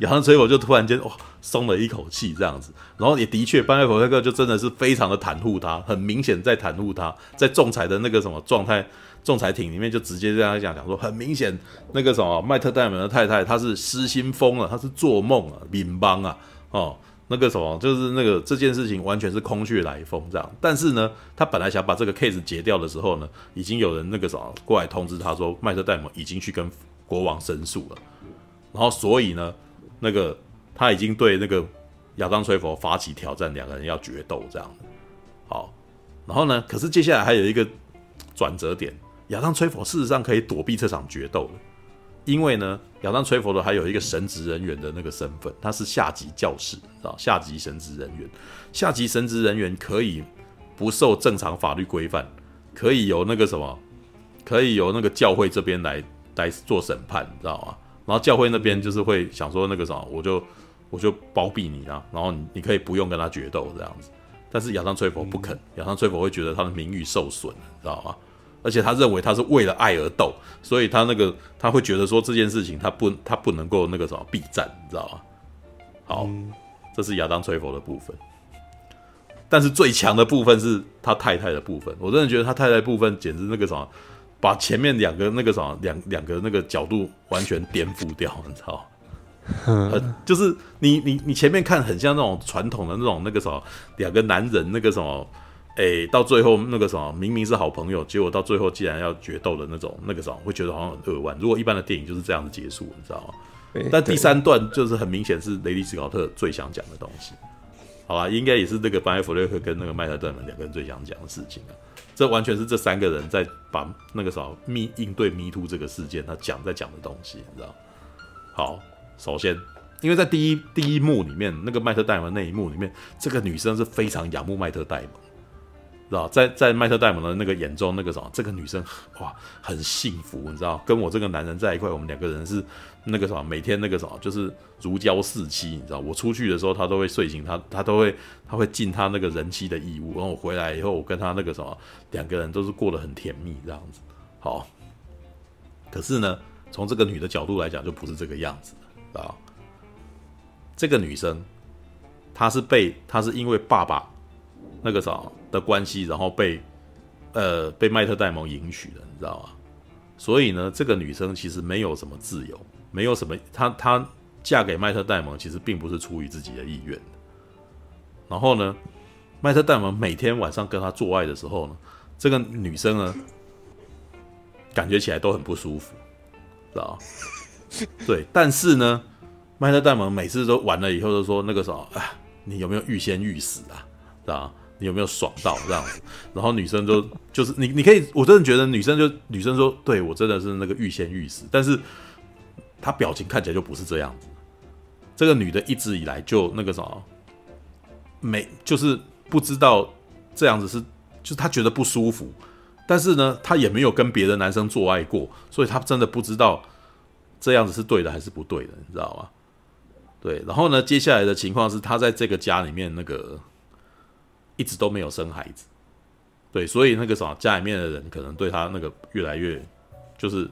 亚当·崔佛就突然间哇松了一口气，这样子。然后也的确，班艾佛列克就真的是非常的袒护他，很明显在袒护他，在仲裁的那个什么状态，仲裁庭里面就直接这样讲讲说，很明显那个什么麦特戴蒙的太太，她是失心疯了，她是做梦啊，冥邦啊，哦。那个什么，就是那个这件事情完全是空穴来风这样。但是呢，他本来想把这个 case 结掉的时候呢，已经有人那个什么过来通知他说，麦特戴蒙已经去跟国王申诉了。然后所以呢，那个他已经对那个亚当崔佛发起挑战，两个人要决斗这样。好，然后呢，可是接下来还有一个转折点，亚当崔佛事实上可以躲避这场决斗了。因为呢，亚当崔佛罗还有一个神职人员的那个身份，他是下级教士，啊下级神职人员，下级神职人员可以不受正常法律规范，可以由那个什么，可以由那个教会这边来来做审判，你知道吗？然后教会那边就是会想说那个什么，我就我就包庇你啊，然后你你可以不用跟他决斗这样子，但是亚当崔佛不肯，亚当崔佛会觉得他的名誉受损，你知道吗？而且他认为他是为了爱而斗，所以他那个他会觉得说这件事情他不他不能够那个什么避战，你知道吗？好，嗯、这是亚当吹佛的部分。但是最强的部分是他太太的部分，我真的觉得他太太的部分简直那个什么，把前面两个那个什么两两个那个角度完全颠覆掉，你知道吗？就是你你你前面看很像那种传统的那种那个什么两个男人那个什么。哎、欸，到最后那个什么，明明是好朋友，结果到最后既然要决斗的那种，那个什么，会觉得好像很扼腕。如果一般的电影就是这样子结束，你知道吗？欸、但第三段就是很明显是雷利斯考特最想讲的东西，好吧？应该也是这个班艾弗雷克跟那个麦特戴蒙两个人最想讲的事情啊。这完全是这三个人在把那个什么密应对迷途这个事件，他讲在讲的东西，你知道？好，首先，因为在第一第一幕里面，那个麦特戴蒙那一幕里面，这个女生是非常仰慕麦特戴蒙。知道，在在麦特戴蒙的那个眼中，那个什么，这个女生哇，很幸福，你知道，跟我这个男人在一块，我们两个人是那个什么，每天那个什么，就是如胶似漆，你知道，我出去的时候，他都会睡醒，他他都会他会尽他那个人妻的义务，然后我回来以后，我跟他那个什么，两个人都是过得很甜蜜这样子。好，可是呢，从这个女的角度来讲，就不是这个样子，知道，这个女生，她是被她是因为爸爸。那个啥的关系，然后被呃被麦特戴蒙迎娶的，你知道吗？所以呢，这个女生其实没有什么自由，没有什么，她她嫁给麦特戴蒙其实并不是出于自己的意愿。然后呢，麦特戴蒙每天晚上跟她做爱的时候呢，这个女生呢感觉起来都很不舒服，知道吗？对，但是呢，麦特戴蒙每次都完了以后都说那个啥，哎，你有没有欲仙欲死啊？知道吗？你有没有爽到这样子？然后女生就就是你，你可以，我真的觉得女生就女生说，对我真的是那个欲仙欲死，但是她表情看起来就不是这样子。这个女的一直以来就那个什么，没就是不知道这样子是，就是她觉得不舒服，但是呢，她也没有跟别的男生做爱过，所以她真的不知道这样子是对的还是不对的，你知道吗？对，然后呢，接下来的情况是她在这个家里面那个。一直都没有生孩子，对，所以那个什么家里面的人可能对他那个越来越，就是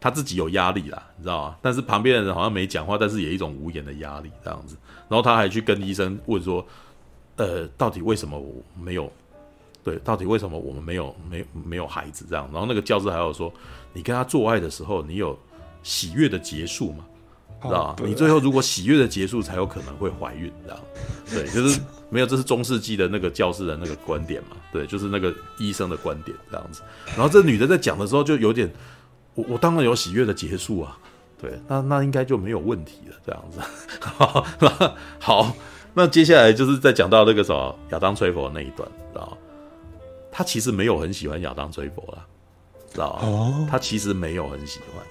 他自己有压力啦，你知道吗？但是旁边的人好像没讲话，但是也一种无言的压力这样子。然后他还去跟医生问说，呃，到底为什么我没有？对，到底为什么我们没有没没有孩子这样？然后那个教师还有说，你跟他做爱的时候，你有喜悦的结束吗？知道吧？你最后如果喜悦的结束，才有可能会怀孕，这样。对，就是没有，这是中世纪的那个教士的那个观点嘛？对，就是那个医生的观点这样子。然后这女的在讲的时候，就有点，我我当然有喜悦的结束啊，对，那那应该就没有问题了，这样子。好，好，那接下来就是在讲到那个什么亚当崔佛那一段，知道他其实没有很喜欢亚当崔佛啦，知道哦？他其实没有很喜欢。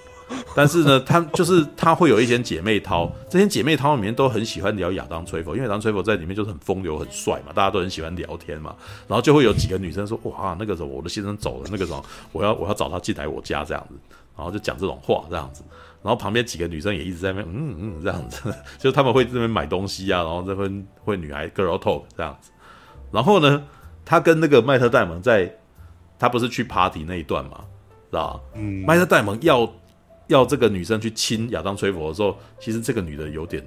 但是呢，他就是他会有一些姐妹淘，这些姐妹淘里面都很喜欢聊亚当崔佛，因为亚当崔佛在里面就是很风流、很帅嘛，大家都很喜欢聊天嘛。然后就会有几个女生说：“哇，那个时候我的先生走了，那个时候我要我要找他进来我家这样子。”然后就讲这种话这样子。然后旁边几个女生也一直在那边嗯嗯这样子，就他们会这边买东西啊，然后这边会女孩 girl talk 这样子。然后呢，他跟那个麦特戴蒙在，他不是去 party 那一段嘛，知道吧？嗯，麦特戴蒙要。要这个女生去亲亚当·崔佛的时候，其实这个女的有点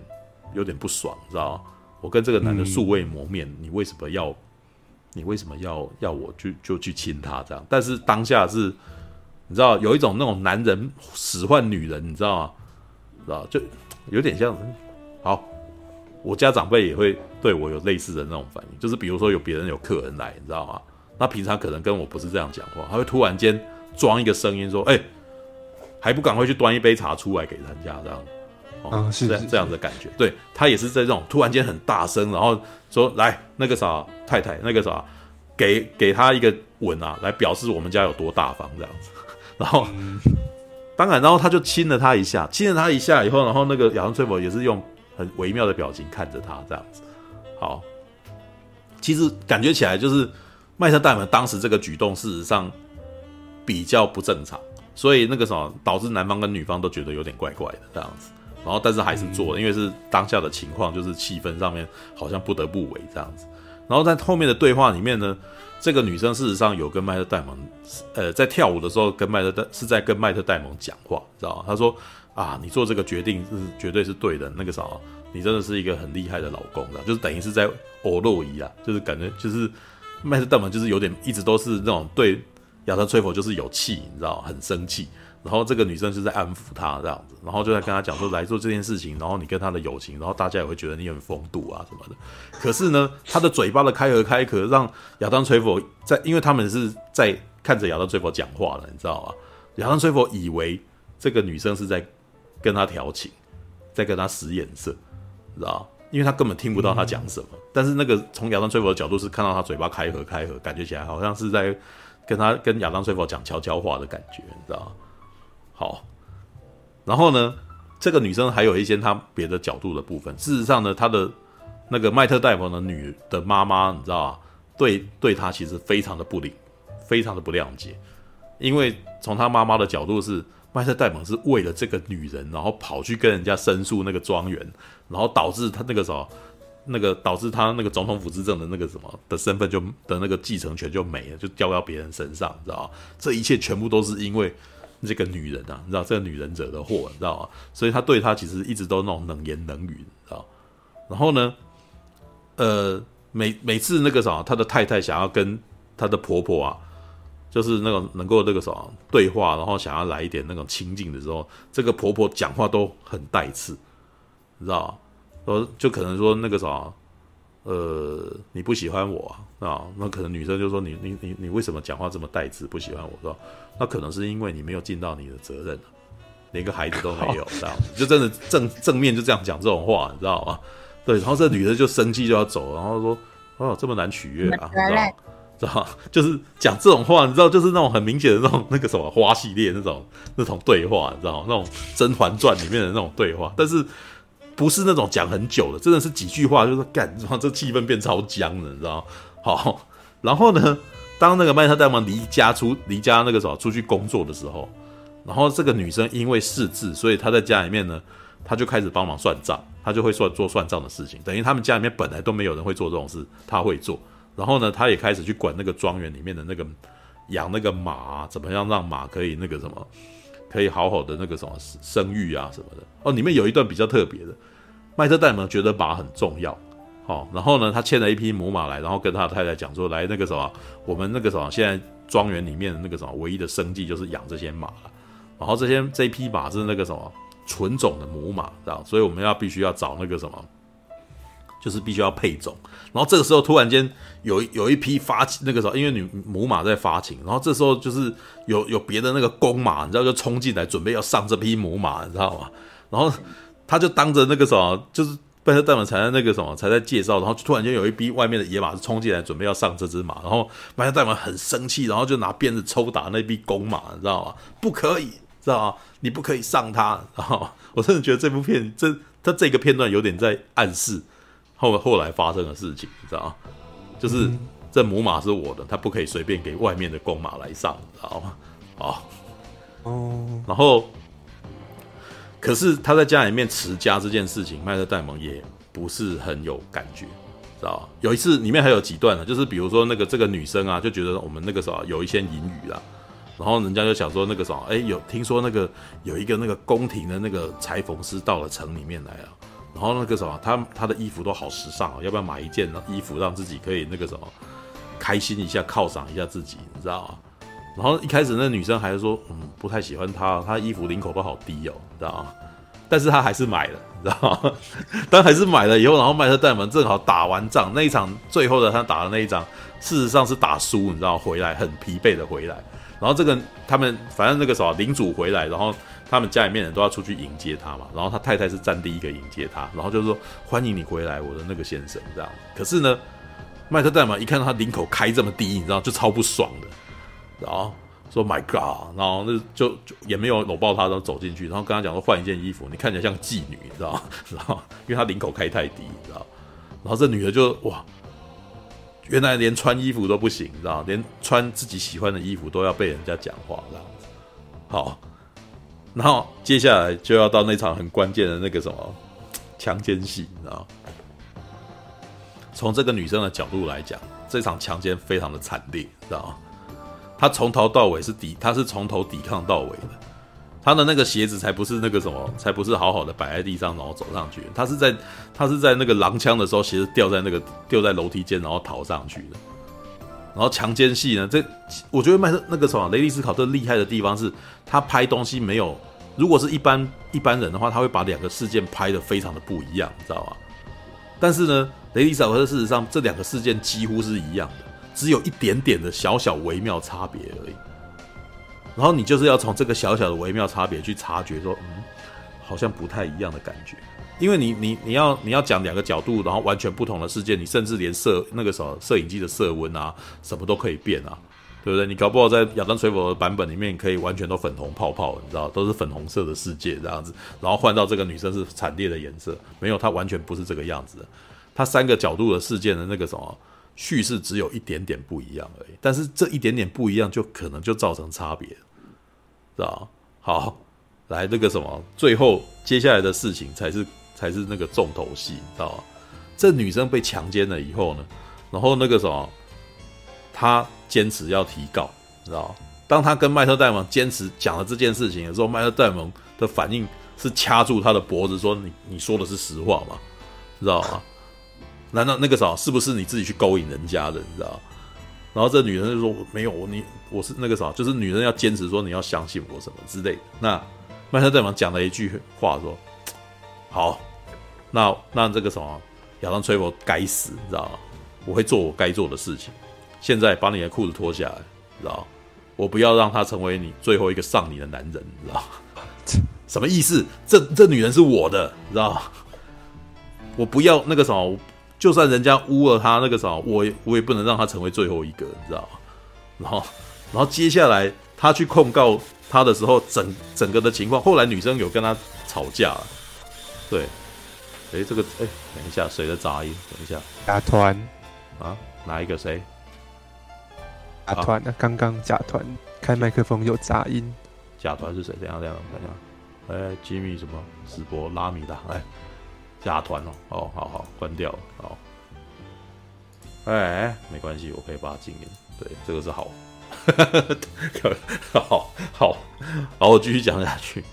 有点不爽，你知道吗？我跟这个男的素未谋面，你为什么要你为什么要要我去就去亲他这样？但是当下是，你知道有一种那种男人使唤女人，你知道吗？知道就有点像。好，我家长辈也会对我有类似的那种反应，就是比如说有别人有客人来，你知道吗？那平常可能跟我不是这样讲话，他会突然间装一个声音说：“哎、还不赶快去端一杯茶出来给人家这样。”哦，嗯、是，这样这样的感觉。对，他也是在这种突然间很大声，然后说：“来，那个啥太太，那个啥，给给他一个吻啊，来表示我们家有多大方这样子。”然后，嗯、当然，然后他就亲了他一下，亲了他一下以后，然后那个亚当崔佛也是用很微妙的表情看着他这样子。好，其实感觉起来就是。麦特戴蒙当时这个举动，事实上比较不正常，所以那个什么导致男方跟女方都觉得有点怪怪的这样子，然后但是还是做了，因为是当下的情况，就是气氛上面好像不得不为这样子。然后在后面的对话里面呢，这个女生事实上有跟麦特戴蒙，呃，在跳舞的时候跟麦特戴是在跟麦特戴蒙讲话，知道吗？她说啊，你做这个决定是绝对是对的，那个啥，你真的是一个很厉害的老公的，就是等于是在欧洛伊啊，就是感觉就是。麦特戴蒙就是有点一直都是那种对亚当崔佛就是有气，你知道，很生气。然后这个女生就在安抚他这样子，然后就在跟他讲说，来做这件事情，然后你跟他的友情，然后大家也会觉得你很风度啊什么的。可是呢，他的嘴巴的开合开合，让亚当崔佛在，因为他们是在看着亚当崔佛讲话了，你知道吗？亚当崔佛以为这个女生是在跟他调情，在跟他使眼色，你知道。因为他根本听不到他讲什么，嗯、但是那个从亚当崔佛的角度是看到他嘴巴开合开合，感觉起来好像是在跟他跟亚当崔佛讲悄悄话的感觉，你知道？好，然后呢，这个女生还有一些她别的角度的部分。事实上呢，她的那个麦特戴蒙的女的妈妈，你知道吗？对，对她其实非常的不理，非常的不谅解，因为从她妈妈的角度是。麦特戴蒙是为了这个女人，然后跑去跟人家申诉那个庄园，然后导致他那个什么，那个导致他那个总统府执政的那个什么的身份就的那个继承权就没了，就掉到别人身上，你知道吗？这一切全部都是因为这个女人啊，你知道这个女人惹的祸，你知道吗？所以他对他其实一直都那种冷言冷语，你知道？然后呢，呃，每每次那个什么，他的太太想要跟他的婆婆啊。就是那种能够那个什么对话，然后想要来一点那种亲近的时候，这个婆婆讲话都很带刺，你知道吗吗？说就可能说那个什么，呃，你不喜欢我啊？啊，那可能女生就说你你你你为什么讲话这么带刺？不喜欢我说，那可能是因为你没有尽到你的责任，连个孩子都没有，这样子就真的正正面就这样讲这种话，你知道吗？对，然后这女的就生气就要走，然后说哦，这么难取悦啊，你知道吗？知 道就是讲这种话，你知道，就是那种很明显的那种那个什么花系列那种那种对话，你知道那种《甄嬛传》里面的那种对话，但是不是那种讲很久的，真的是几句话，就是干，然后这气氛变超僵了，你知道好，然后呢，当那个麦特戴蒙离家出离家那个时候出去工作的时候，然后这个女生因为识字，所以她在家里面呢，她就开始帮忙算账，她就会算做算账的事情，等于他们家里面本来都没有人会做这种事，她会做。然后呢，他也开始去管那个庄园里面的那个养那个马，怎么样让马可以那个什么，可以好好的那个什么生育啊什么的。哦，里面有一段比较特别的，麦特戴蒙觉得马很重要，好、然后呢，他牵了一匹母马来，然后跟他太太讲说，来那个什么，我们那个什么，现在庄园里面的那个什么唯一的生计就是养这些马了，然后这些这匹马是那个什么纯种的母马，知道，所以我们要必须要找那个什么。就是必须要配种，然后这个时候突然间有有一匹发情，那个时候因为女母马在发情，然后这时候就是有有别的那个公马，你知道就冲进来准备要上这匹母马，你知道吗？然后他就当着那个什么，就是麦特戴蒙才在那个什么才在介绍，然后突然间有一匹外面的野马是冲进来准备要上这只马，然后麦特戴蒙很生气，然后就拿鞭子抽打那匹公马，你知道吗？不可以，知道吗？你不可以上它，然后我真的觉得这部片这他这个片段有点在暗示。后后来发生的事情，你知道吗？就是、这母马是我的，他不可以随便给外面的公马来上，你知道吗？啊，哦，然后，可是他在家里面持家这件事情，麦特戴蒙也不是很有感觉，知道吗？有一次里面还有几段呢，就是比如说那个这个女生啊，就觉得我们那个时候有一些淫语啦，然后人家就想说那个什么，哎，有听说那个有一个那个宫廷的那个裁缝师到了城里面来了，然后那个什么，他他的衣服都好时尚啊，要不要买一件衣服让自己可以那个什么开心一下，犒赏一下自己，你知道吗？然后一开始那女生还是说，嗯，不太喜欢他，他衣服领口都好低哦，你知道吗？但是他还是买了，你知道吗？当还是买了以后，然后麦特戴蒙正好打完仗那一场最后的他打的那一仗，事实上是打输，你知道，回来很疲惫的回来。然后这个他们反正那个时候领主回来，然后他们家里面人都要出去迎接他嘛。然后他太太是站第一个迎接他，然后就说欢迎你回来，我的那个先生这样。可是呢，麦特戴蒙一看到他领口开这么低，你知道就超不爽的，然后。说 My God，然后那就就也没有搂抱他，然后走进去，然后跟他讲说换一件衣服，你看起来像妓女，你知道吗？然后因为他领口开太低，你知道，然后这女的就哇，原来连穿衣服都不行，你知道，连穿自己喜欢的衣服都要被人家讲话这样子。好，然后接下来就要到那场很关键的那个什么强奸戏，你知道？从这个女生的角度来讲，这场强奸非常的惨烈，知道吗？他从头到尾是抵，他是从头抵抗到尾的。他的那个鞋子才不是那个什么，才不是好好的摆在地上然后走上去。他是在他是在那个狼枪的时候，鞋子掉在那个掉在楼梯间，然后逃上去的。然后强奸戏呢，这我觉得麦特那个什么雷利斯考特厉害的地方是，他拍东西没有，如果是一般一般人的话，他会把两个事件拍的非常的不一样，你知道吗？但是呢，雷利斯考特事实上这两个事件几乎是一样的。只有一点点的小小微妙差别而已，然后你就是要从这个小小的微妙差别去察觉说，嗯，好像不太一样的感觉，因为你你你要你要讲两个角度，然后完全不同的事件，你甚至连摄那个什么摄影机的色温啊，什么都可以变啊，对不对？你搞不好在亚当·崔佛的版本里面，可以完全都粉红泡泡，你知道，都是粉红色的世界这样子，然后换到这个女生是惨烈的颜色，没有，它完全不是这个样子的，它三个角度的事件的那个什么。叙事只有一点点不一样而已，但是这一点点不一样就可能就造成差别，知道？好，来那个什么，最后接下来的事情才是才是那个重头戏，知道？这女生被强奸了以后呢，然后那个什么，她坚持要提告，知道？当她跟麦特戴蒙坚持讲了这件事情的时候，麦特戴蒙的反应是掐住她的脖子说：“你你说的是实话吗？知道吗？”难道那个啥是不是你自己去勾引人家的？你知道？然后这女人就说：“没有，你我是那个啥，就是女人要坚持说你要相信我什么之类的。”那麦特戴蒙讲了一句话说：“好，那那这个什么亚当崔佛该死，你知道吗？我会做我该做的事情。现在把你的裤子脱下来，知道？我不要让他成为你最后一个上你的男人，你知道？什么意思？这这女人是我的，你知道？我不要那个什么。”就算人家污了他那个啥，我也我也不能让他成为最后一个，你知道吗？然后，然后接下来他去控告他的时候，整整个的情况，后来女生有跟他吵架了。对，哎，这个哎，等一下，谁的杂音？等一下，甲团啊？哪一个谁？甲团？那刚刚甲团开麦克风有杂音。甲团是谁？等下，等下，等下。哎，吉米什么？史博拉米达？哎。假团哦，哦，好好关掉了，好，哎，没关系，我可以把它禁音，对，这个是好，好好，好，我继续讲下去。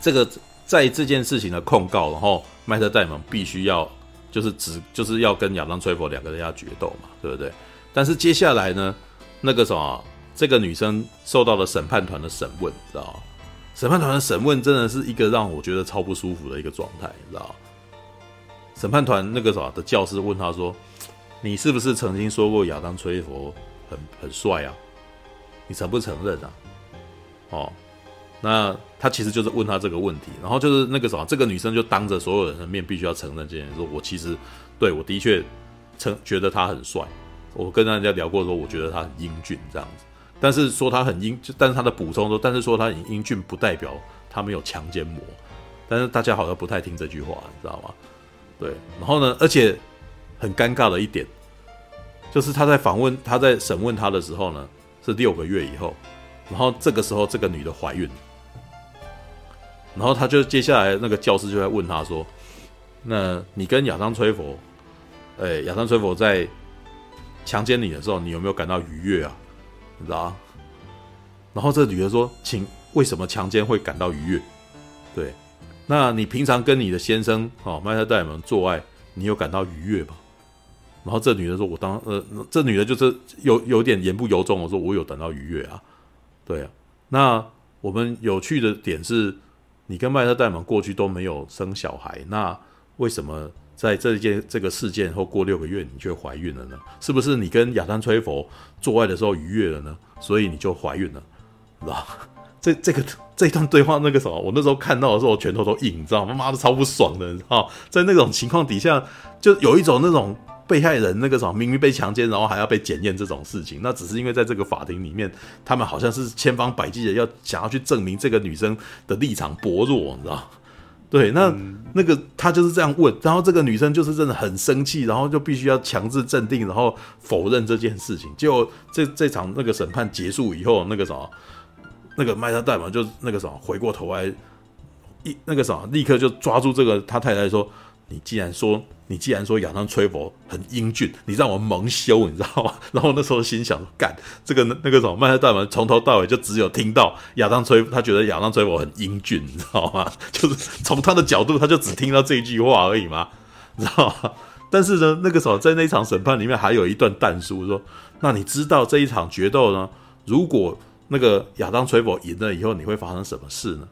这个在这件事情的控告，然后麦特戴蒙必须要就是只就是要跟亚当崔佛两个人要决斗嘛，对不对？但是接下来呢，那个什么，这个女生受到了审判团的审问，知道吗？审判团的审问真的是一个让我觉得超不舒服的一个状态，你知道？审判团那个什么的教师问他说：“你是不是曾经说过亚当崔佛很很帅啊？你承不承认啊？”哦，那他其实就是问他这个问题，然后就是那个什么，这个女生就当着所有人的面必须要承认这件事，我其实对我的确承觉得他很帅，我跟人家聊过说，我觉得他很英俊这样子。但是说他很英，但是他的补充说，但是说他很英俊不代表他没有强奸魔，但是大家好像不太听这句话，你知道吗？对，然后呢，而且很尴尬的一点，就是他在访问他在审问他的时候呢，是六个月以后，然后这个时候这个女的怀孕，然后他就接下来那个教师就在问他说，那你跟亚当崔佛，哎，亚当崔佛在强奸你的时候，你有没有感到愉悦啊？你知道然后这女的说：“请，为什么强奸会感到愉悦？对，那你平常跟你的先生哦，迈特戴蒙做爱，你有感到愉悦吗？”然后这女的说：“我当呃，这女的就是有有点言不由衷。我说我有感到愉悦啊，对啊。那我们有趣的点是，你跟迈特戴蒙过去都没有生小孩，那为什么在这件这个事件后过六个月你却怀孕了呢？是不是你跟亚当崔佛做爱的时候愉悦了呢？所以你就怀孕了，知道 这这个这一段对话那个什么，我那时候看到的时候我拳头都硬，你知道吗？妈的超不爽的，你知道，在那种情况底下，就有一种那种。”被害人那个什么，明明被强奸，然后还要被检验这种事情，那只是因为在这个法庭里面，他们好像是千方百计的要想要去证明这个女生的立场薄弱，你知道？对，那、嗯、那个他就是这样问，然后这个女生就是真的很生气，然后就必须要强制镇定，然后否认这件事情。结果这这场那个审判结束以后，那个什么，那个麦特戴嘛就那个什么回过头来，一那个什么立刻就抓住这个他太太说。你既然说，你既然说亚当崔佛很英俊，你让我蒙羞，你知道吗？然后那时候心想，干这个那个什么麦克戴文从头到尾就只有听到亚当崔，他觉得亚当崔佛很英俊，你知道吗？就是从他的角度，他就只听到这一句话而已嘛，你知道吗？但是呢，那个时候在那一场审判里面还有一段但书说，那你知道这一场决斗呢？如果那个亚当崔佛赢了以后，你会发生什么事呢？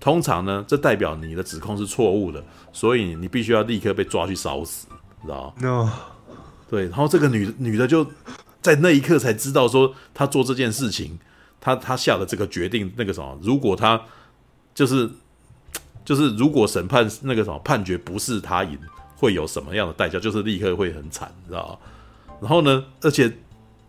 通常呢，这代表你的指控是错误的，所以你必须要立刻被抓去烧死，知道吗？No. 对，然后这个女女的就在那一刻才知道说，她做这件事情，她她下的这个决定，那个什么，如果她就是就是如果审判那个什么判决不是她赢，会有什么样的代价？就是立刻会很惨，知道吗？然后呢，而且。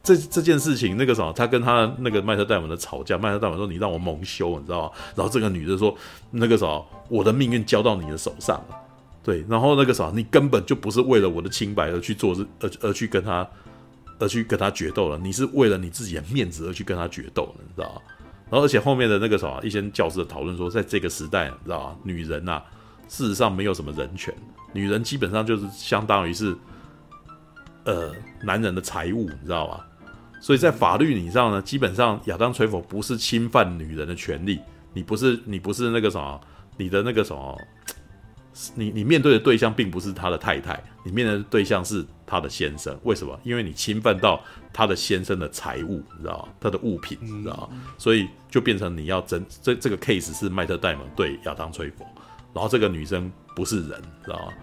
这这件事情，那个什么，他跟他那个迈特戴尔的吵架，迈特戴尔说：“你让我蒙羞，你知道吗？”然后这个女的说：“那个什么，我的命运交到你的手上了。”对，然后那个什么，你根本就不是为了我的清白而去做这，而而去跟他，而去跟他决斗了。你是为了你自己的面子而去跟他决斗了，你知道吗？然后而且后面的那个什么，一些教师的讨论说，在这个时代，你知道吗？女人呐、事实上没有什么人权，女人基本上就是相当于是，呃，男人的财物，你知道吗？所以在法律理上呢，基本上亚当·崔佛不是侵犯女人的权利，你不是你不是那个什么，你的那个什么，你你面对的对象并不是他的太太，你面对的对象是他的先生。为什么？因为你侵犯到他的先生的财物，你知道吗？他的物品，你知道吗？所以就变成你要争这这个 case 是麦特戴蒙对亚当·崔佛，然后这个女生不是人，知道吗？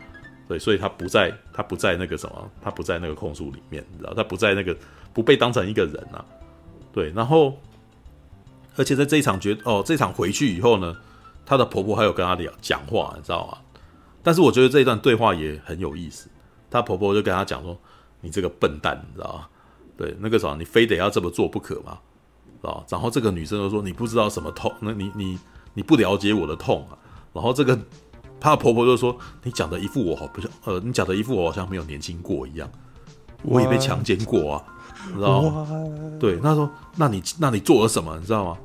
对，所以他不在，他不在那个什么，他不在那个控诉里面，你知道，他不在那个，不被当成一个人啊。对，然后，而且在这一场决哦，这一场回去以后呢，她的婆婆还有跟她聊讲话，你知道吗？但是我觉得这一段对话也很有意思。她婆婆就跟她讲说：“你这个笨蛋，你知道吗？对，那个时候，你非得要这么做不可吗？啊？”然后这个女生就说：“你不知道什么痛，那你你你不了解我的痛啊。”然后这个。她婆婆就说：“你讲的一副我好不像，呃，你讲的一副我好像没有年轻过一样。我也被强奸过啊，你知道吗？对，他说，那你那你做了什么？你知道吗？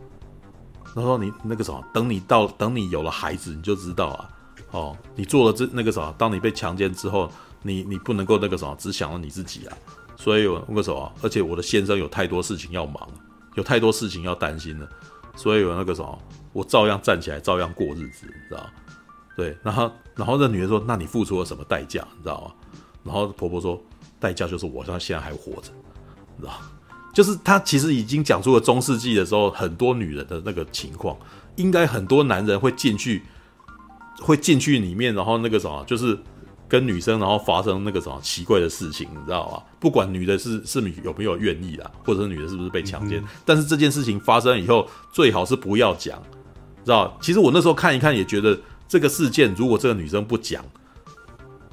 他说你那个什么，等你到等你有了孩子，你就知道啊。哦，你做了这那个什么，当你被强奸之后，你你不能够那个什么，只想着你自己啊。所以我那个什么，而且我的先生有太多事情要忙，有太多事情要担心了。所以我那个什么，我照样站起来，照样过日子，你知道。”对，然后，然后那女人说：“那你付出了什么代价？你知道吗？”然后婆婆说：“代价就是我到现在还活着，你知道？就是他其实已经讲出了中世纪的时候很多女人的那个情况，应该很多男人会进去，会进去里面，然后那个什么，就是跟女生然后发生那个什么奇怪的事情，你知道吗？不管女的是是有没有愿意啦，或者是女的是不是被强奸，嗯、但是这件事情发生以后，最好是不要讲，知道？其实我那时候看一看也觉得。”这个事件，如果这个女生不讲，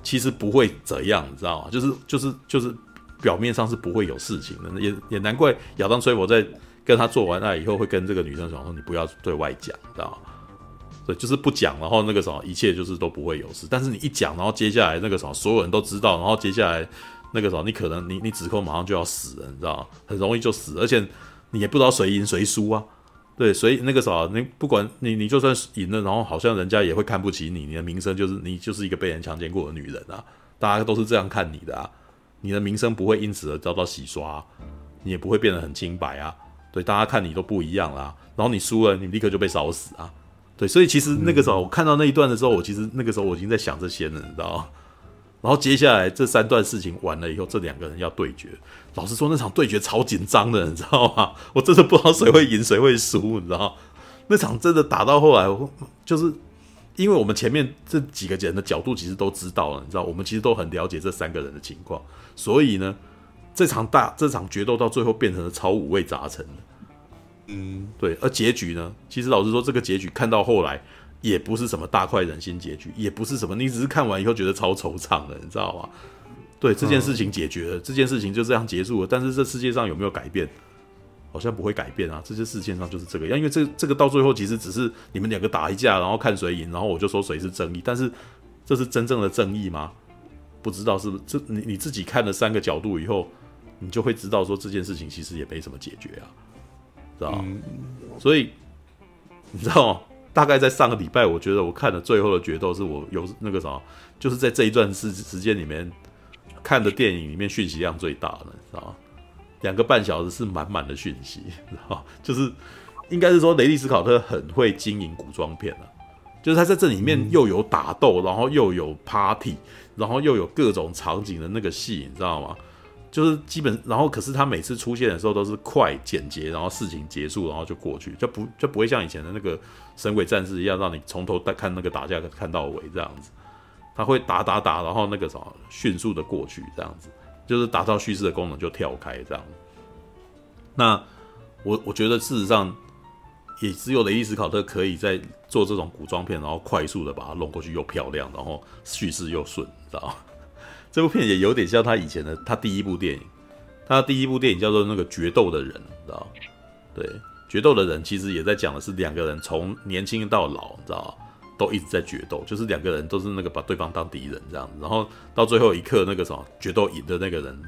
其实不会怎样，你知道吗？就是就是就是表面上是不会有事情的，也也难怪亚当崔佛在跟他做完爱以后，会跟这个女生说：“说你不要对外讲，知道吗？”对，就是不讲，然后那个什么，一切就是都不会有事。但是你一讲，然后接下来那个什么，所有人都知道，然后接下来那个什么，你可能你你指控马上就要死了，你知道吗？很容易就死，而且你也不知道谁赢谁输啊。对，所以那个啥，你不管你，你就算赢了，然后好像人家也会看不起你，你的名声就是你就是一个被人强奸过的女人啊，大家都是这样看你的啊，你的名声不会因此而遭到洗刷，你也不会变得很清白啊，对，大家看你都不一样啦。然后你输了，你立刻就被烧死啊。对，所以其实那个时候我看到那一段的时候，我其实那个时候我已经在想这些了，你知道？然后接下来这三段事情完了以后，这两个人要对决。老实说，那场对决超紧张的，你知道吗？我真的不知道谁会赢，谁会输，你知道？那场真的打到后来，就是因为我们前面这几个人的角度其实都知道了，你知道，我们其实都很了解这三个人的情况，所以呢，这场大这场决斗到最后变成了超五味杂陈。嗯，对。而结局呢，其实老实说，这个结局看到后来。也不是什么大快人心结局，也不是什么，你只是看完以后觉得超惆怅的，你知道吗？对，这件事情解决了，嗯、这件事情就这样结束了。但是这世界上有没有改变？好像不会改变啊！这些世界上就是这个样，因为这这个到最后其实只是你们两个打一架，然后看谁赢，然后我就说谁是正义。但是这是真正的正义吗？不知道是不是？这你你自己看了三个角度以后，你就会知道说这件事情其实也没什么解决啊，知道所以你知道吗？大概在上个礼拜，我觉得我看的最后的决斗是我有那个什么，就是在这一段时时间里面看的电影里面讯息量最大的，知道吗？两个半小时是满满的讯息，知道吗？就是应该是说雷利斯考特很会经营古装片了，就是他在这里面又有打斗，然后又有 party，然后又有各种场景的那个戏，你知道吗？就是基本，然后可是他每次出现的时候都是快简洁，然后事情结束，然后就过去，就不就不会像以前的那个神鬼战士一样，让你从头看那个打架看到尾这样子。他会打打打，然后那个什么迅速的过去这样子，就是达到叙事的功能就跳开这样。那我我觉得事实上也只有雷利斯考特可以在做这种古装片，然后快速的把它弄过去又漂亮，然后叙事又顺，你知道吗？这部片也有点像他以前的他第一部电影，他第一部电影叫做那个决斗的人，你知道？对，决斗的人其实也在讲的是两个人从年轻到老，你知道？都一直在决斗，就是两个人都是那个把对方当敌人这样子，然后到最后一刻那个什么决斗赢的那个人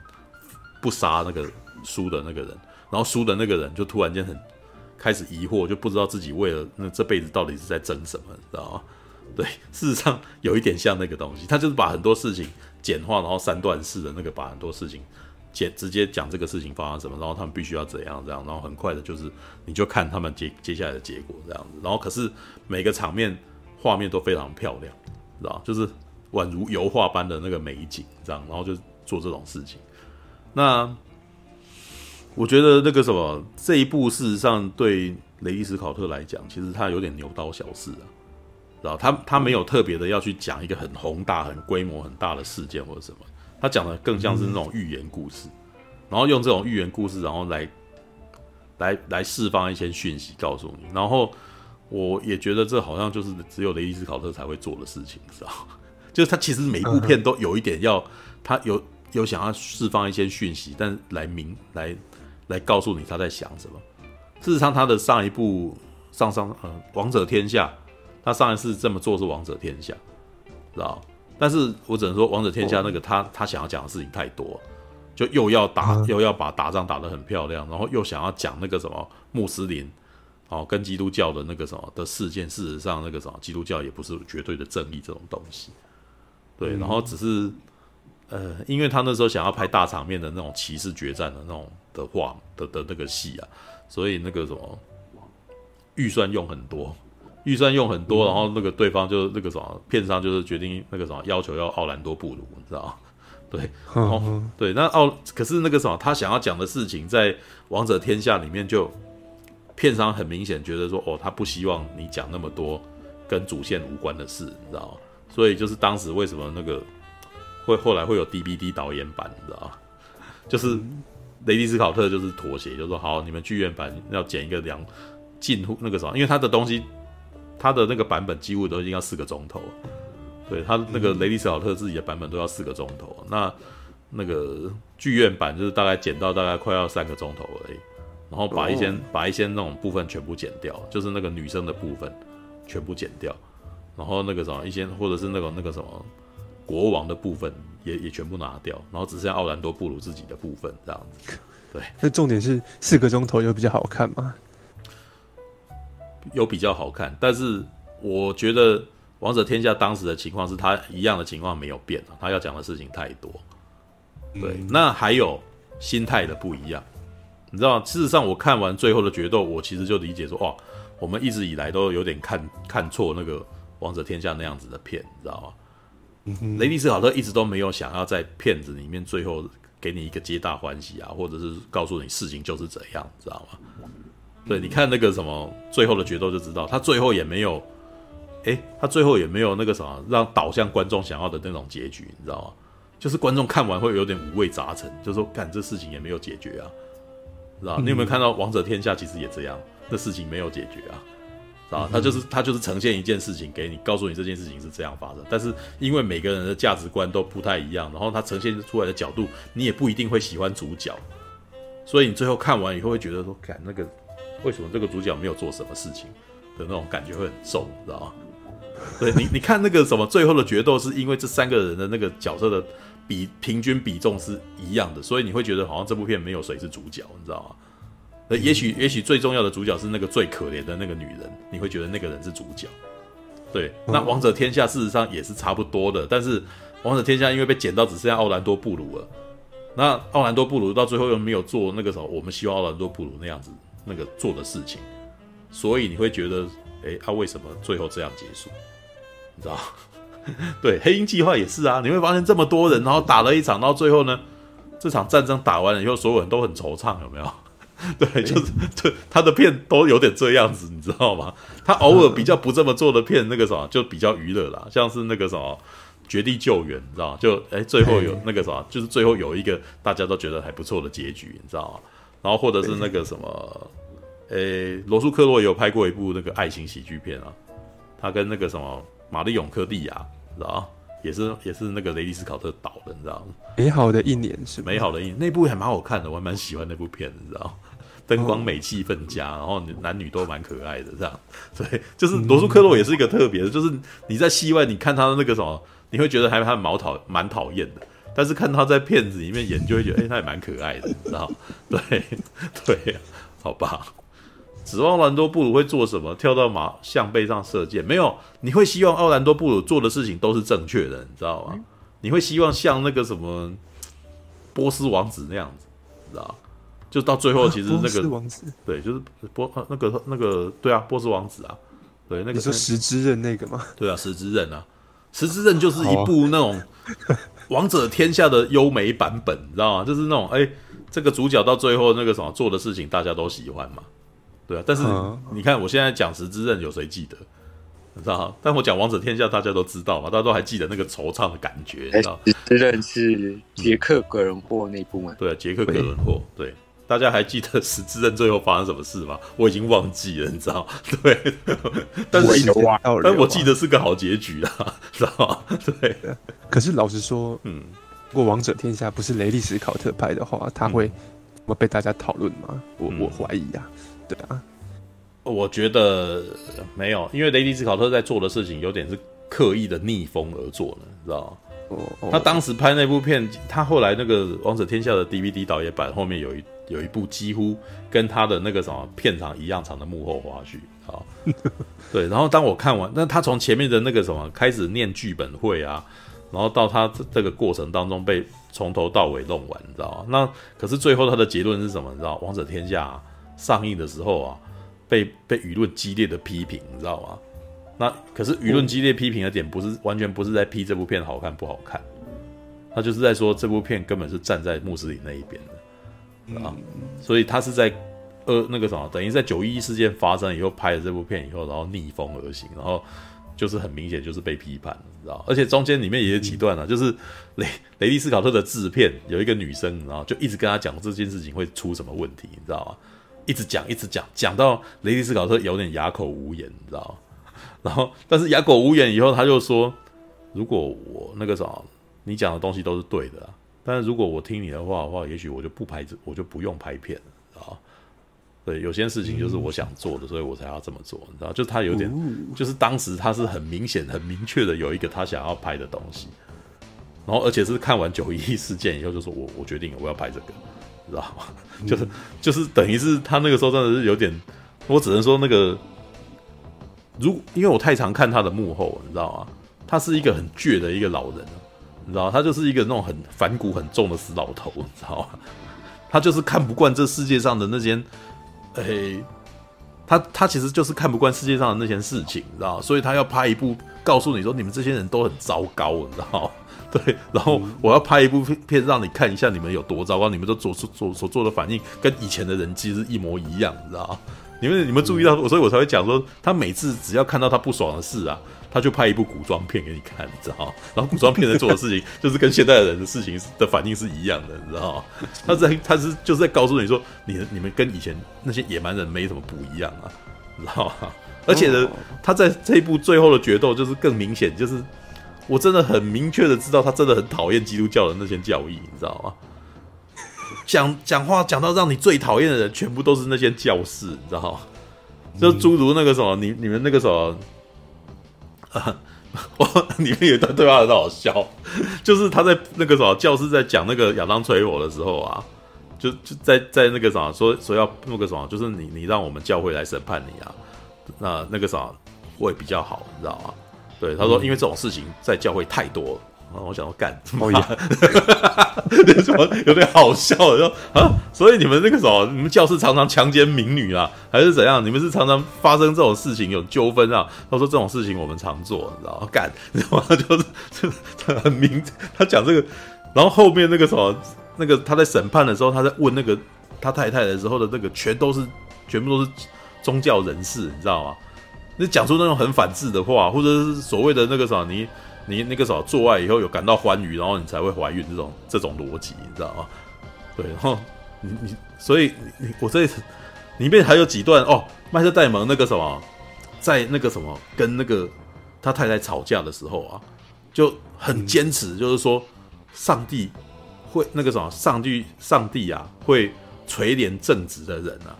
不杀那个输的那个人，然后输的那个人就突然间很开始疑惑，就不知道自己为了那这辈子到底是在争什么，知道吗？对，事实上有一点像那个东西，他就是把很多事情。简化，然后三段式的那个，把很多事情简直接讲这个事情发生什么，然后他们必须要怎样这样，然后很快的就是你就看他们接接下来的结果这样子，然后可是每个场面画面都非常漂亮，知道就是宛如油画般的那个美景这样，然后就做这种事情。那我觉得那个什么这一部事实上对雷伊斯考特来讲，其实他有点牛刀小试啊。然后他他没有特别的要去讲一个很宏大、很规模很大的事件或者什么，他讲的更像是那种寓言故事，然后用这种寓言故事，然后来来来释放一些讯息告诉你。然后我也觉得这好像就是只有雷伊斯考特才会做的事情，知道？就是他其实每一部片都有一点要他有有想要释放一些讯息，但来明来来告诉你他在想什么。事实上，他的上一部上上呃《王者天下》。他上一次这么做是王者天下，知道？但是我只能说王者天下那个他他想要讲的事情太多，就又要打又要把打仗打得很漂亮，然后又想要讲那个什么穆斯林哦跟基督教的那个什么的事件，事实上那个什么基督教也不是绝对的正义这种东西，对，然后只是呃，因为他那时候想要拍大场面的那种骑士决战的那种的话的的那个戏啊，所以那个什么预算用很多。预算用很多，然后那个对方就那个什么片商就是决定那个什么要求要奥兰多布鲁，你知道吗？对，然后对，那奥可是那个什么他想要讲的事情，在王者天下里面就片商很明显觉得说，哦，他不希望你讲那么多跟主线无关的事，你知道吗？所以就是当时为什么那个会后来会有 DVD 导演版，你知道吗？就是雷迪斯考特就是妥协，就说好，你们剧院版要剪一个两近乎那个什么，因为他的东西。他的那个版本几乎都已经要四个钟头，对他那个雷迪斯考特自己的版本都要四个钟头，那那个剧院版就是大概剪到大概快要三个钟头而已，然后把一些把一些那种部分全部剪掉，就是那个女生的部分全部剪掉，然后那个什么一些或者是那个那个什么国王的部分也也全部拿掉，然后只剩下奥兰多布鲁自己的部分这样子。对，那重点是四个钟头有比较好看吗？有比较好看，但是我觉得《王者天下》当时的情况是他一样的情况没有变，他要讲的事情太多。对，嗯、那还有心态的不一样，你知道吗？事实上，我看完最后的决斗，我其实就理解说，哇，我们一直以来都有点看看错那个《王者天下》那样子的片，你知道吗？雷迪斯考特一直都没有想要在片子里面最后给你一个皆大欢喜啊，或者是告诉你事情就是怎样，知道吗？对，你看那个什么最后的决斗就知道，他最后也没有，哎，他最后也没有那个什么让导向观众想要的那种结局，你知道吗？就是观众看完会有点五味杂陈，就说，干这事情也没有解决啊，知道？你有没有看到《王者天下》其实也这样，这事情没有解决啊，知道？他就是他就是呈现一件事情给你，告诉你这件事情是这样发生，但是因为每个人的价值观都不太一样，然后他呈现出来的角度，你也不一定会喜欢主角，所以你最后看完以后会觉得说，看那个。为什么这个主角没有做什么事情的那种感觉会很重，你知道吗？对你，你看那个什么最后的决斗，是因为这三个人的那个角色的比平均比重是一样的，所以你会觉得好像这部片没有谁是主角，你知道吗？那也许也许最重要的主角是那个最可怜的那个女人，你会觉得那个人是主角。对，那王者天下事实上也是差不多的，但是王者天下因为被剪到只剩下奥兰多布鲁了，那奥兰多布鲁到最后又没有做那个什么我们希望奥兰多布鲁那样子。那个做的事情，所以你会觉得，哎，他、啊、为什么最后这样结束？你知道？对，黑鹰计划也是啊。你会发现这么多人，然后打了一场，到最后呢，这场战争打完了以后，所有人都很惆怅，有没有？对，就是对他的片都有点这样子，你知道吗？他偶尔比较不这么做的片，那个什么就比较娱乐啦，像是那个什么《绝地救援》，你知道吗？就哎，最后有那个什么，就是最后有一个大家都觉得还不错的结局，你知道吗？然后或者是那个什么，诶，罗素克洛也有拍过一部那个爱情喜剧片啊，他跟那个什么玛丽永科蒂亚，你知道也是也是那个雷迪斯考特导的，你知道吗？美好的一年是美好的一年，那部还蛮好看的，我还蛮喜欢那部片，你知道灯光美，气氛佳，然后男女都蛮可爱的，这样。对，就是罗素克洛也是一个特别的，就是你在戏外你看他的那个什么，你会觉得还还蛮讨蛮讨厌的。但是看他在片子里面演，就会觉得，哎、他也蛮可爱的，你知道？对，对，好吧。指望兰多布鲁会做什么？跳到马象背上射箭？没有，你会希望奥兰多布鲁做的事情都是正确的，你知道吗？你会希望像那个什么波斯王子那样子，知道？就到最后，其实那个、啊、波斯王子，对，就是波那个那个，对啊，波斯王子啊，对，那个你说十之刃那个吗？对啊，十之刃啊，十之刃就是一部那种。王者天下的优美版本，你知道吗？就是那种，哎、欸，这个主角到最后那个什么做的事情，大家都喜欢嘛，对啊。但是你看，我现在讲十之刃，有谁记得？你知道吗？但我讲王者天下，大家都知道嘛，大家都还记得那个惆怅的感觉，你知道？十之刃是杰克葛伦霍那部吗？对啊，杰克葛伦霍，对。大家还记得十字刃最后发生什么事吗？我已经忘记了，你知道？对，但是但我记得是个好结局啊，知道吗？对。可是老实说，嗯，如果王者天下不是雷利史考特拍的话，他会会被大家讨论吗？我我怀疑啊，对啊。我觉得没有，因为雷利斯考特在做的事情有点是刻意的逆风而做的，你知道吗？他当时拍那部片，他后来那个《王者天下》的 DVD 导演版后面有一有一部几乎跟他的那个什么片场一样长的幕后花絮啊，对。然后当我看完，那他从前面的那个什么开始念剧本会啊，然后到他这个过程当中被从头到尾弄完，你知道吗？那可是最后他的结论是什么？你知道，《王者天下》上映的时候啊，被被舆论激烈的批评，你知道吗？那可是舆论激烈批评的点不是完全不是在批这部片好看不好看，他就是在说这部片根本是站在穆斯林那一边的啊，所以他是在呃那个什么，等于在九一一事件发生以后拍了这部片以后，然后逆风而行，然后就是很明显就是被批判，你知道？而且中间里面也有几段啊，就是雷雷利斯考特的制片有一个女生，然后就一直跟他讲这件事情会出什么问题，你知道吗？一直讲一直讲，讲到雷利斯考特有点哑口无言，你知道？然后，但是哑口无言以后，他就说：“如果我那个啥，你讲的东西都是对的，但是如果我听你的话的话，也许我就不拍，我就不用拍片了啊。对，有些事情就是我想做的，所以我才要这么做，你知道？就他有点，就是当时他是很明显、很明确的有一个他想要拍的东西，然后而且是看完九一一事件以后，就说我我决定我要拍这个，你知道吗？就是就是等于是他那个时候真的是有点，我只能说那个。”如因为我太常看他的幕后，你知道吗？他是一个很倔的一个老人，你知道，他就是一个那种很反骨很重的死老头，你知道吗？他就是看不惯这世界上的那些，诶、欸，他他其实就是看不惯世界上的那些事情，你知道，所以他要拍一部告诉你说，你们这些人都很糟糕，你知道。对，然后我要拍一部片让你看一下你们有多糟糕，你们都做出做所做的反应跟以前的人其实一模一样，你知道？你们你们注意到我，所以我才会讲说，他每次只要看到他不爽的事啊，他就拍一部古装片给你看，你知道？然后古装片在做的事情 就是跟现代人的事情的反应是一样的，你知道？他在他是就是在告诉你说，你你们跟以前那些野蛮人没什么不一样啊，你知道吗？而且呢，他在这一部最后的决斗就是更明显，就是。我真的很明确的知道，他真的很讨厌基督教的那些教义，你知道吗？讲讲话讲到让你最讨厌的人，全部都是那些教士，你知道吗？就诸如那个什么，你你们那个什么，啊，我里面有一段对话很好笑，就是他在那个什么教师在讲那个亚当吹我的时候啊，就就在在那个什么说说要那个什么，就是你你让我们教会来审判你啊，那那个什么会比较好，你知道吗？对，他说，因为这种事情在教会太多了，然后我想要干，哦 呀，什么 有点好笑，说啊，所以你们那个什么，你们教室常常强奸民女啊，还是怎样？你们是常常发生这种事情有纠纷啊？他说这种事情我们常做，你知道吗？干，你知道吗？就是就他很明，他讲这个，然后后面那个什么，那个他在审判的时候，他在问那个他太太的时候的那个，全都是全部都是宗教人士，你知道吗？你讲出那种很反智的话，或者是所谓的那个什么，你你那个啥，做爱以后有感到欢愉，然后你才会怀孕这种这种逻辑，你知道吗？对，然后你你所以你我这里面还有几段哦，麦特戴蒙那个什么，在那个什么跟那个他太太吵架的时候啊，就很坚持，就是说上帝会那个什么，上帝上帝啊会垂怜正直的人啊。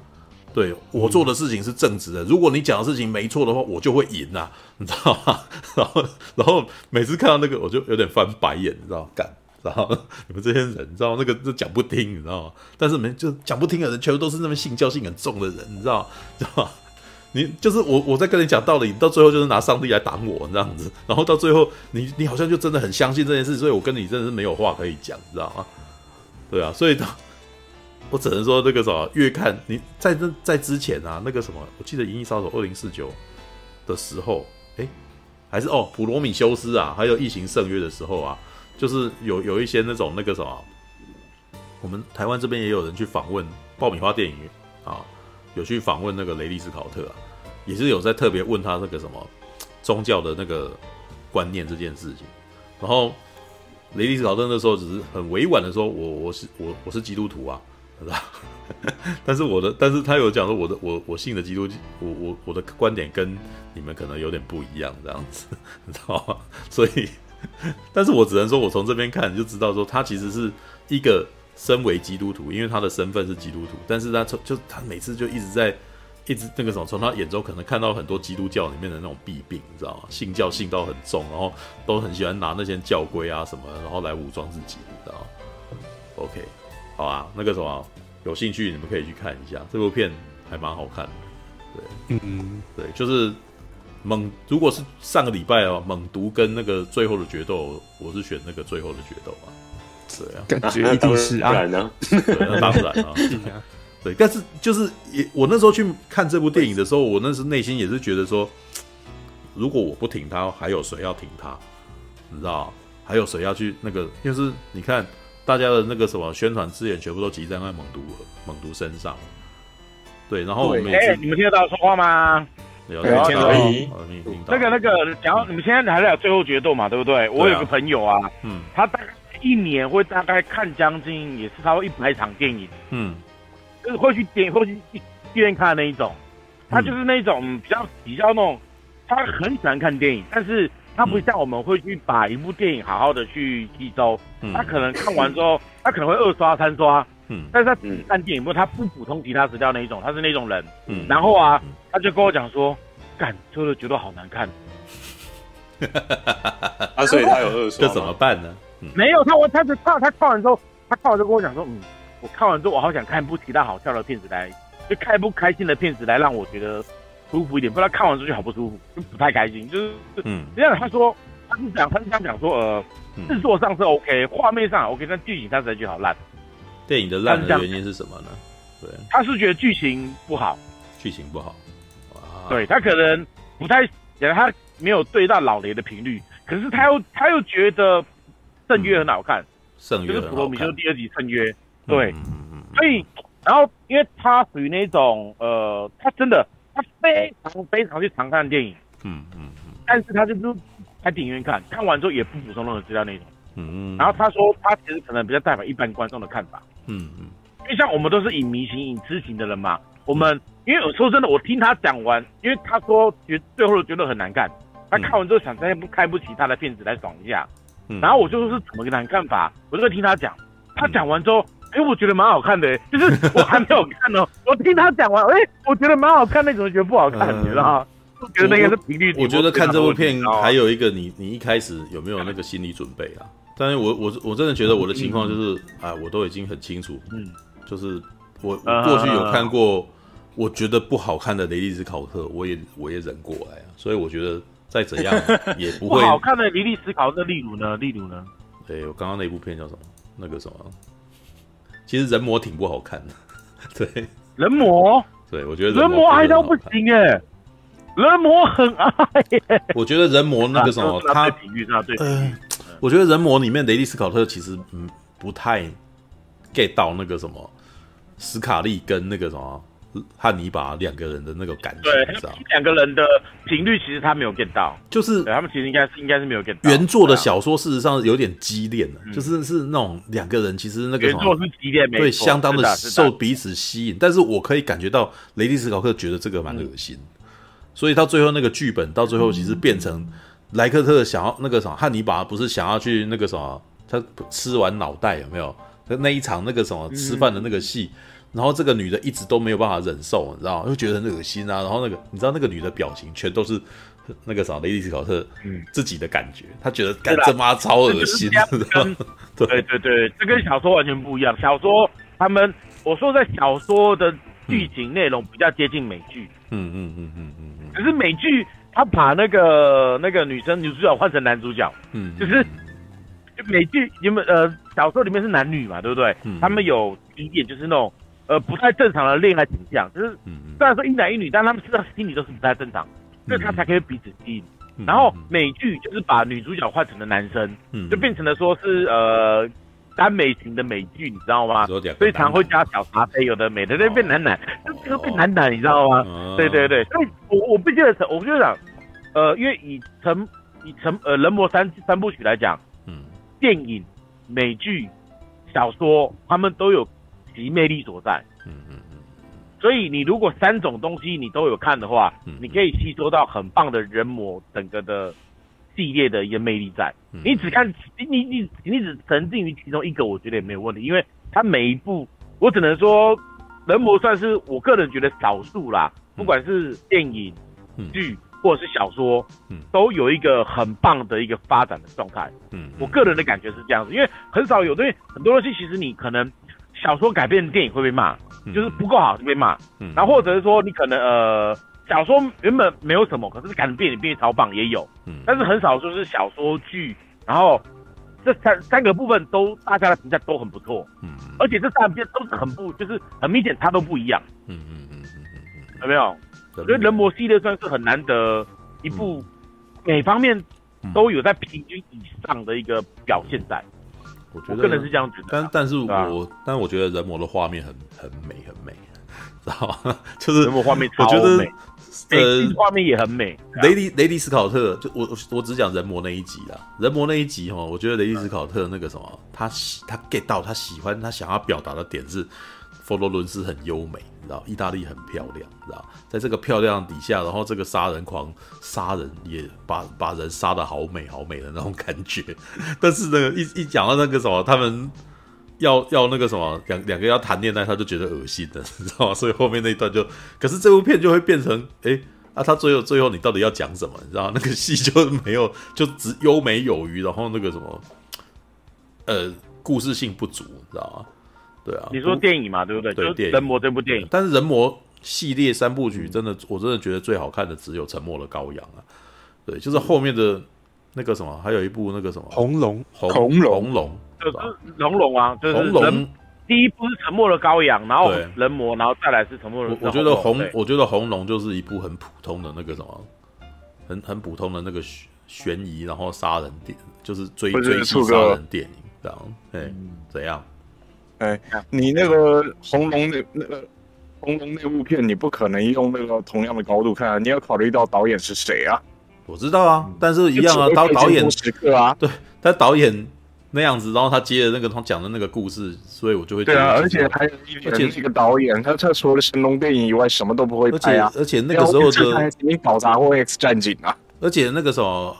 对我做的事情是正直的，如果你讲的事情没错的话，我就会赢啊，你知道吗？然后，然后每次看到那个，我就有点翻白眼，你知道？干，然后你们这些人，你知道那个就讲不听，你知道吗？但是你们就讲不听的人，全部都是那么信教性很重的人，你知道？知道吗？你就是我，我在跟你讲道理，你到最后就是拿上帝来挡我这样子，然后到最后你你好像就真的很相信这件事，所以我跟你真的是没有话可以讲，你知道吗？对啊，所以。我只能说，那个什么，越看你在这在之前啊，那个什么，我记得《银翼杀手二零四九》的时候，哎、还是哦，《普罗米修斯》啊，还有《异形圣约》的时候啊，就是有有一些那种那个什么，我们台湾这边也有人去访问爆米花电影院啊，有去访问那个雷利斯考特啊，也是有在特别问他那个什么宗教的那个观念这件事情，然后雷利斯考特那时候只是很委婉的说，我我是我我是基督徒啊。但是我的，但是他有讲说我的，我我信的基督，我我我的观点跟你们可能有点不一样，这样子，你知道吗？所以，但是我只能说，我从这边看就知道，说他其实是一个身为基督徒，因为他的身份是基督徒，但是他从就他每次就一直在一直那个什么，从他眼中可能看到很多基督教里面的那种弊病，你知道吗？信教信到很重，然后都很喜欢拿那些教规啊什么，然后来武装自己，你知道吗？OK。好啊，那个什么，有兴趣你们可以去看一下这部片，还蛮好看的。对，嗯嗯，对，就是猛。如果是上个礼拜哦，猛毒跟那个最后的决斗，我是选那个最后的决斗啊。对啊，感觉一定是啊，当然啊，对，那当然 啊。对，但是就是也，我那时候去看这部电影的时候，我那时内心也是觉得说，如果我不挺他，还有谁要挺他？你知道，还有谁要去那个？就是你看。大家的那个什么宣传资源全部都集中在猛毒猛毒身上，对，然后我们哎、欸，你们听得到我说话吗？有听到，听到。那个那个，然后你们现在还在有最后决斗嘛？对不对？我有个朋友啊，嗯，他大概一年会大概看将近也是差不多一百场电影，嗯，就是会去电影会去电影院看的那一种，他就是那种比较比较那种，他很喜欢看电影，但是。他不像我们会去把一部电影好好的去吸收，嗯、他可能看完之后，他可能会二刷三刷，嗯，但是他只看电影，不，他不普通其他资料那一种，他是那种人，嗯，然后啊，他就跟我讲说，干，最后觉得好难看，啊，所以他有二刷，这怎么办呢？嗯、没有，他我他就看他看完之后，他看完就跟我讲说，嗯，我看完之后，我好想看一部其他好笑的片子来，就看一部开心的片子来让我觉得。舒服一点，不然看完之后就好不舒服，就不太开心。就是，嗯，这样他说，他是讲，他是想讲说，呃，制作上是 OK，画面上 OK，但剧情他实在就好烂。电影的烂的原因是什么呢？对，他是觉得剧情不好，剧情不好。对他可能不太，他没有对到老雷的频率，可是他又他又觉得圣约很好看，圣约、嗯、就是普罗米修第二集圣约，对，所以然后因为他属于那种呃，他真的他非常非常去常看电影，嗯嗯嗯，但是他就是在电影院看，看完之后也不补充任何资料那种，嗯。嗯，然后他说他其实可能比较代表一般观众的看法，嗯嗯，因为像我们都是影迷型、影痴型的人嘛，我们。因为我说真的，我听他讲完，因为他说觉最后觉得很难看，他看完之后想再不开不起他的片子来爽一下，嗯、然后我就说是怎么个难看法，我就会听他讲，他讲完之后，哎、欸，我觉得蛮好看的，就是我还没有看哦，我听他讲完，哎、欸，我觉得蛮好看，那种觉得不好看，你知道吗？我觉得那个是频率。我觉得看这部片还有一个你，你你一开始有没有那个心理准备啊？但是我我我真的觉得我的情况就是，啊、嗯，我都已经很清楚，嗯，就是我我过去有看过。我觉得不好看的雷利斯考特，我也我也忍过来啊，所以我觉得再怎样 也不会。不好看的雷利斯考特，例如呢？例如呢？对，我刚刚那部片叫什么？那个什么？其实人魔挺不好看的。对，人魔。对，我觉得人魔爱到不行哎，人魔很爱。我觉得人魔那个什么，他比喻上对。嗯，我觉得人魔里面雷利斯考特其实嗯不太 get 到那个什么斯卡利跟那个什么。汉尼拔两个人的那个感觉，对，两个人的频率其实他没有 get 到，就是他们其实应该是应该是没有 get 到。原作的小说事实上有点激烈的，就是是那种两个人其实那个原作是激烈，对，相当的受彼此吸引。但是我可以感觉到雷迪斯考克觉得这个蛮恶心，所以到最后那个剧本到最后其实变成莱克特想要那个什么汉尼拔不是想要去那个什么，他吃完脑袋有没有？那一场那个什么吃饭的那个戏。然后这个女的一直都没有办法忍受，你知道吗？就觉得很恶心啊。然后那个，你知道那个女的表情全都是 那个啥雷利斯考特自己的感觉，她觉得干这妈超恶心？对对对，这跟小说完全不一样。小说他们我说在小说的剧情内容比较接近美剧，嗯嗯嗯嗯嗯嗯。可是美剧他把那个那个女生女主角换成男主角，嗯，就是美剧你们呃小说里面是男女嘛，对不对？他们有一点就是那种。呃，不太正常的恋爱倾向，就是虽然说一男一女，但他们知道心里都是不太正常，所以他才可以彼此吸引。然后美剧就是把女主角换成了男生，就变成了说是呃耽美型的美剧，你知道吗？所以常会加小茶杯，有的美的那变男男，就变男男，你知道吗？对对对，所以我我不记得，我必须讲，呃，因为以成以成呃人魔三三部曲来讲，嗯，电影、美剧、小说，他们都有。其魅力所在，嗯嗯嗯，所以你如果三种东西你都有看的话，嗯，你可以吸收到很棒的人魔整个的系列的一个魅力在。你只看你你你你只沉浸于其中一个，我觉得也没有问题，因为它每一部，我只能说人魔算是我个人觉得少数啦，不管是电影、剧或者是小说，都有一个很棒的一个发展的状态。嗯，我个人的感觉是这样子，因为很少有东西，很多东西其实你可能。小说改编的电影会被骂，就是不够好就被骂，嗯，然后或者是说你可能呃小说原本没有什么，可是改成电影变超棒也有，嗯，但是很少说是小说剧，然后这三三个部分都大家的评价都很不错，嗯，而且这三片都是很不就是很明显它都不一样，嗯嗯嗯嗯嗯，有没有？我觉得人魔系列算是很难得一部，每方面都有在平均以上的一个表现在。我觉得个人是这样子的，但但是我但我觉得人魔的画面很很美很美，知道吗？就是人魔画面超美，呃，画面也很美。雷迪雷迪斯考特，就我我只讲人魔那一集啦，人魔那一集哈，我觉得雷迪斯考特那个什么，他喜他 get 到他喜欢他想要表达的点是。佛罗伦斯很优美，你知道，意大利很漂亮，你知道，在这个漂亮底下，然后这个杀人狂杀人也把把人杀得好美好美的那种感觉。但是呢，一一讲到那个什么，他们要要那个什么，两两个要谈恋爱，他就觉得恶心的，你知道吗？所以后面那一段就，可是这部片就会变成，哎、啊，他最后最后你到底要讲什么？你知道，那个戏就没有，就只优美有余，然后那个什么，呃，故事性不足，你知道吗？对啊，你说电影嘛，对不对？对，电影《人魔》这部电影，但是《人魔》系列三部曲真的，我真的觉得最好看的只有《沉默的羔羊》啊。对，就是后面的那个什么，还有一部那个什么《红龙》，红龙，红龙，就是红龙啊，就是龙第一部是沉默的羔羊，然后人魔，然后再来是沉默的。我觉得红，我觉得红龙就是一部很普通的那个什么，很很普通的那个悬疑，然后杀人电，就是追追击杀人电影这样。哎，怎样？哎，你那个红龙那那个红龙那部片，你不可能用那个同样的高度看啊，你要考虑到导演是谁啊？我知道啊，但是一样啊，导导演时刻啊，对，他导演。那样子，然后他接的那个他讲的那个故事，所以我就会觉得对啊，而且还有一点，而且是个导演，他他除了神龙电影以外，什么都不会拍啊。而且那个时候的你搞砸过 X 战警啊。而且那个时候，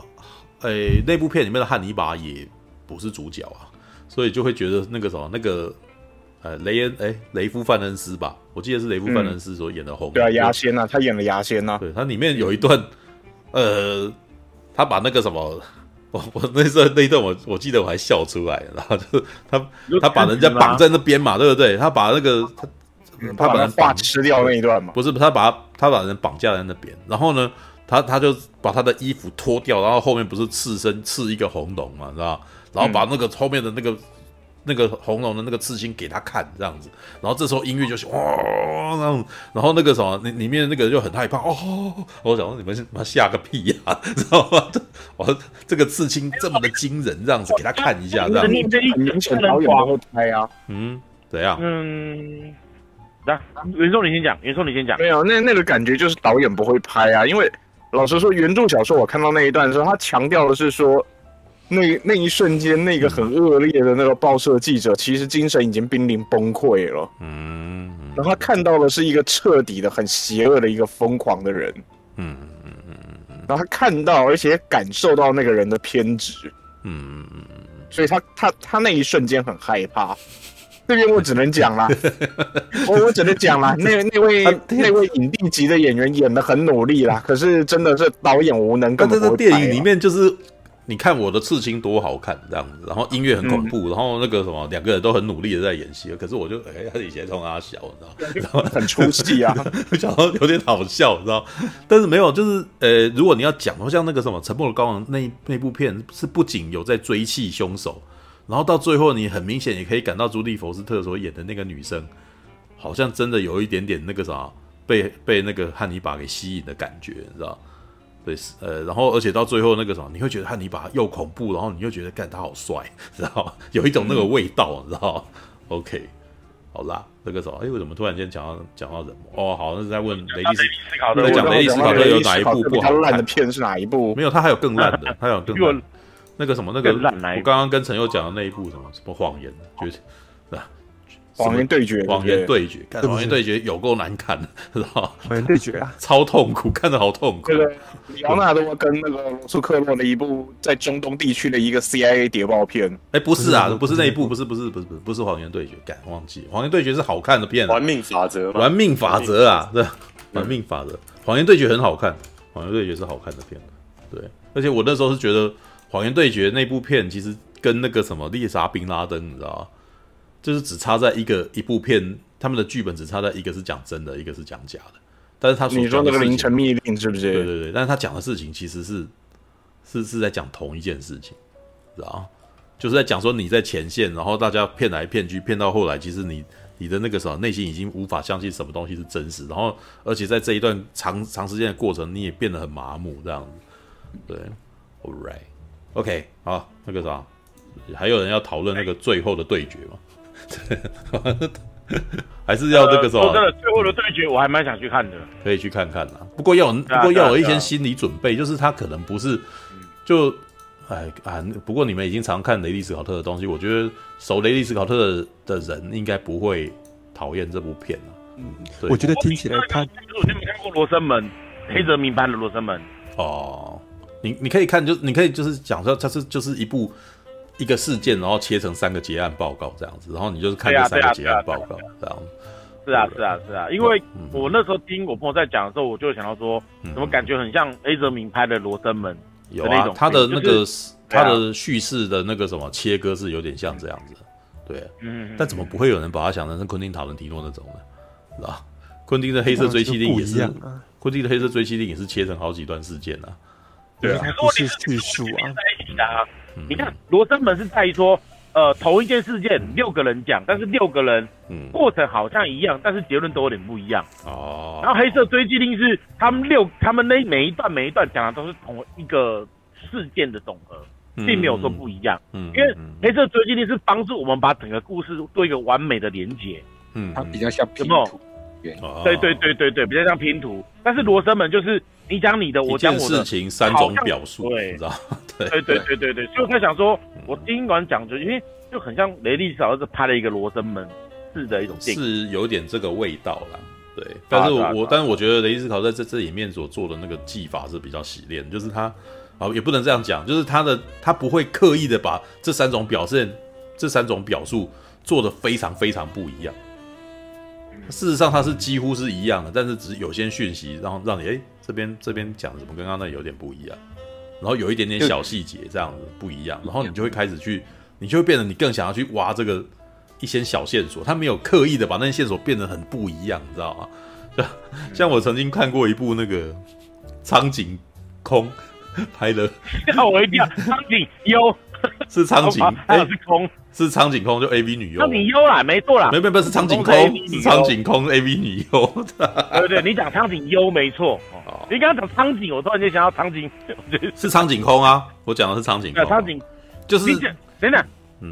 诶，那部片里面的汉尼拔也不是主角啊，所以就会觉得那个什么那个，呃，雷恩，诶，雷夫范恩斯吧，我记得是雷夫范恩斯所演的红。对啊，牙仙呐，他演了牙仙呐。对，他里面有一段，呃，他把那个什么。我我那时候那一段我我记得我还笑出来，然后就他他把人家绑在那边嘛，对不对？他把那个他他把人把吃掉那一段嘛，不是他把他他把人绑架在那边，然后呢，他他就把他的衣服脱掉，然后后面不是刺身刺一个红龙嘛，知道？然后把那个后面的那个。那个红龙的那个刺青给他看，这样子，然后这时候音乐就是哇，然后然后那个什么，里里面那个就很害怕哦。我想说你们是妈吓个屁呀，啊，知道吗？我这个刺青这么的惊人，这样子给他看一下，这样子。很明显导演都会拍啊。嗯，怎样？嗯，来，袁松你先讲，袁松你先讲。没有，那那个感觉就是导演不会拍啊，因为老实说，原著小说我看到那一段的时候，他强调的是说。那那一瞬间，那个很恶劣的那个报社记者，其实精神已经濒临崩溃了。嗯，然后他看到的是一个彻底的、很邪恶的一个疯狂的人。嗯嗯嗯嗯，然后他看到，而且感受到那个人的偏执。嗯嗯嗯，所以他他他那一瞬间很害怕。这边我只能讲啦，我我只能讲啦，那那位 那位影帝级的演员演的很努力啦，可是真的是导演无能，根本不会拍。电影里面就是。你看我的刺青多好看，这样子，然后音乐很恐怖，嗯、然后那个什么，两个人都很努力的在演戏，可是我就哎，他以前从他小，你知道，然后很出戏啊，想到有点好笑，你知道，但是没有，就是呃，如果你要讲，像那个什么《沉默的羔羊》那那部片，是不仅有在追缉凶手，然后到最后你很明显也可以感到朱莉·佛斯特所演的那个女生，好像真的有一点点那个啥，被被那个汉尼拔给吸引的感觉，你知道。对，呃，然后而且到最后那个什么，你会觉得汉尼拔又恐怖，然后你又觉得干他好帅，知道有一种那个味道，你知道 OK，好啦，那个什么，哎，为什么突然间讲到讲到人？哦，好，那是在问雷迪斯，在讲雷迪斯考特有哪一部不好看的片是哪一部？没有，他还有更烂的，他有更烂，那个什么那个，我刚刚跟陈佑讲的那一部什么什么谎言，就是。谎言对决，谎言对决，看谎言对决有够难看的，知道谎言对决啊，超痛苦，看的好痛苦。对对，李奥纳多跟那个罗素克洛的一部在中东地区的一个 CIA 谍报片。哎，不是啊，不是那一部，不是不是不是不是不是谎言对决，敢忘记，谎言对决是好看的片，玩命法则，玩命法则啊，对，玩命法则，谎言对决很好看，谎言对决是好看的片，对，而且我那时候是觉得谎言对决那部片其实跟那个什么猎杀宾拉登，你知道吗？就是只差在一个一部片，他们的剧本只差在一个是讲真的，一个是讲假的。但是他说你说那个凌晨密令是不是？对对对，但是他讲的事情其实是是是在讲同一件事情，知道就是在讲说你在前线，然后大家骗来骗去，骗到后来，其实你你的那个什么内心已经无法相信什么东西是真实，然后而且在这一段长长时间的过程，你也变得很麻木，这样子。对，All right，OK，、okay, 好，那个啥，还有人要讨论那个最后的对决吗？还是要这个什么？说真的，最后的对决我还蛮想去看的，可以去看看啦。不过要有，不过要有一些心理准备，就是他可能不是就哎啊。不过你们已经常看雷利·斯考特的东西，我觉得熟雷利·斯考特的人应该不会讨厌这部片了。嗯，我觉得听起来他，我就没看过《罗生门》，黑泽明版的《罗生门》。哦，你你可以看，就你可以就是讲说，它是就是一部。一个事件，然后切成三个结案报告这样子，然后你就是看这三个结案报告这样。是啊，是啊，是啊，因为我那时候听我朋友在讲的时候，我就想到说，怎么感觉很像 A 泽明拍的《罗生门》有啊，他的那个他的叙事的那个什么切割是有点像这样子，对，嗯，但怎么不会有人把它想成是昆汀塔伦提诺那种呢？是吧？昆汀的黑色追缉令也是，昆汀的黑色追缉令也是切成好几段事件啊。对啊，不是叙述啊。你看《罗生门》是在于说呃同一件事件六个人讲，但是六个人嗯。过程好像一样，但是结论都有点不一样。哦。然后黑色追击令是他们六他们那每一段每一段讲的都是同一个事件的总和。并没有说不一样，嗯，因为黑色追击令是帮助我们把整个故事做一个完美的连接，嗯，它比较像拼图，对对对对对，比较像拼图。但是罗生门就是你讲你的，我讲我的，事情三种表述，对，你知道？对对对对对对，所以我才想说，我尽管讲就因为就很像雷利斯儿子拍了一个罗生门式的一种电影，是有点这个味道啦。对，但是我但是我觉得雷利斯考在这这里面所做的那个技法是比较洗练，就是他。啊，也不能这样讲，就是他的他不会刻意的把这三种表现、这三种表述做的非常非常不一样。事实上，它是几乎是一样的，但是只有些讯息让让你哎，这边这边讲的怎么跟刚刚那有点不一样，然后有一点点小细节这样子不一样，然后你就会开始去，你就会变得你更想要去挖这个一些小线索。他没有刻意的把那些线索变得很不一样，你知道吗？像我曾经看过一部那个苍井空。拍的吓 我一跳，苍井优是苍井，还有是空，是苍井空，就 A V 女优，苍井优啦，没错啦，没没不是苍井空，是苍井空 A V 女优，对对，你讲苍井优没错，哦。你刚刚讲苍井，我突然间想到苍井，是苍井空啊，我讲的是苍井空，苍井。就是等等，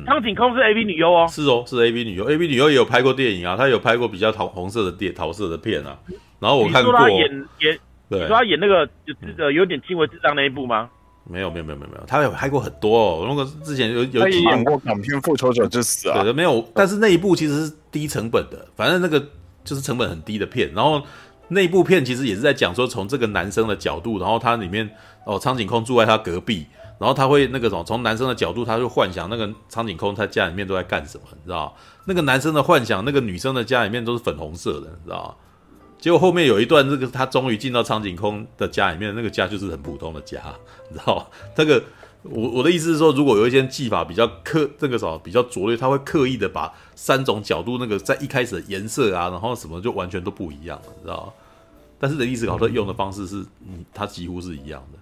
苍井空是 A V 女优哦，是哦，是 A V 女优，A V 女优也有拍过电影啊，她有拍过比较桃红色的电桃色的片啊，然后我看过。演演。对，你说她演那个就呃有点轻微智障那一部吗？没有没有没有没有没有，他有拍过很多哦。那个之前有有演过港片《复仇者之死》啊，对，没有。但是那一部其实是低成本的，反正那个就是成本很低的片。然后那一部片其实也是在讲说，从这个男生的角度，然后他里面哦苍井空住在他隔壁，然后他会那个什么，从男生的角度，他就幻想那个苍井空他家里面都在干什么，你知道？那个男生的幻想，那个女生的家里面都是粉红色的，你知道？结果后面有一段，这个他终于进到苍井空的家里面，那个家就是很普通的家，你知道这个我我的意思是说，如果有一些技法比较刻，这个什么比较拙劣，他会刻意的把三种角度那个在一开始的颜色啊，然后什么就完全都不一样了，你知道但是雷利斯考特用的方式是，你他几乎是一样的，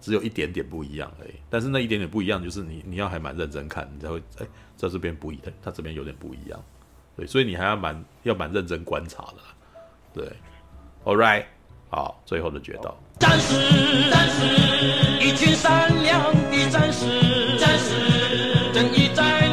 只有一点点不一样而已。但是那一点点不一样，就是你你要还蛮认真看，你才会哎，在这边不一样，他这边有点不一样，对，所以你还要蛮要蛮认真观察的。对。All right 好最后的决斗。战士战士一群善良的战士战士正义在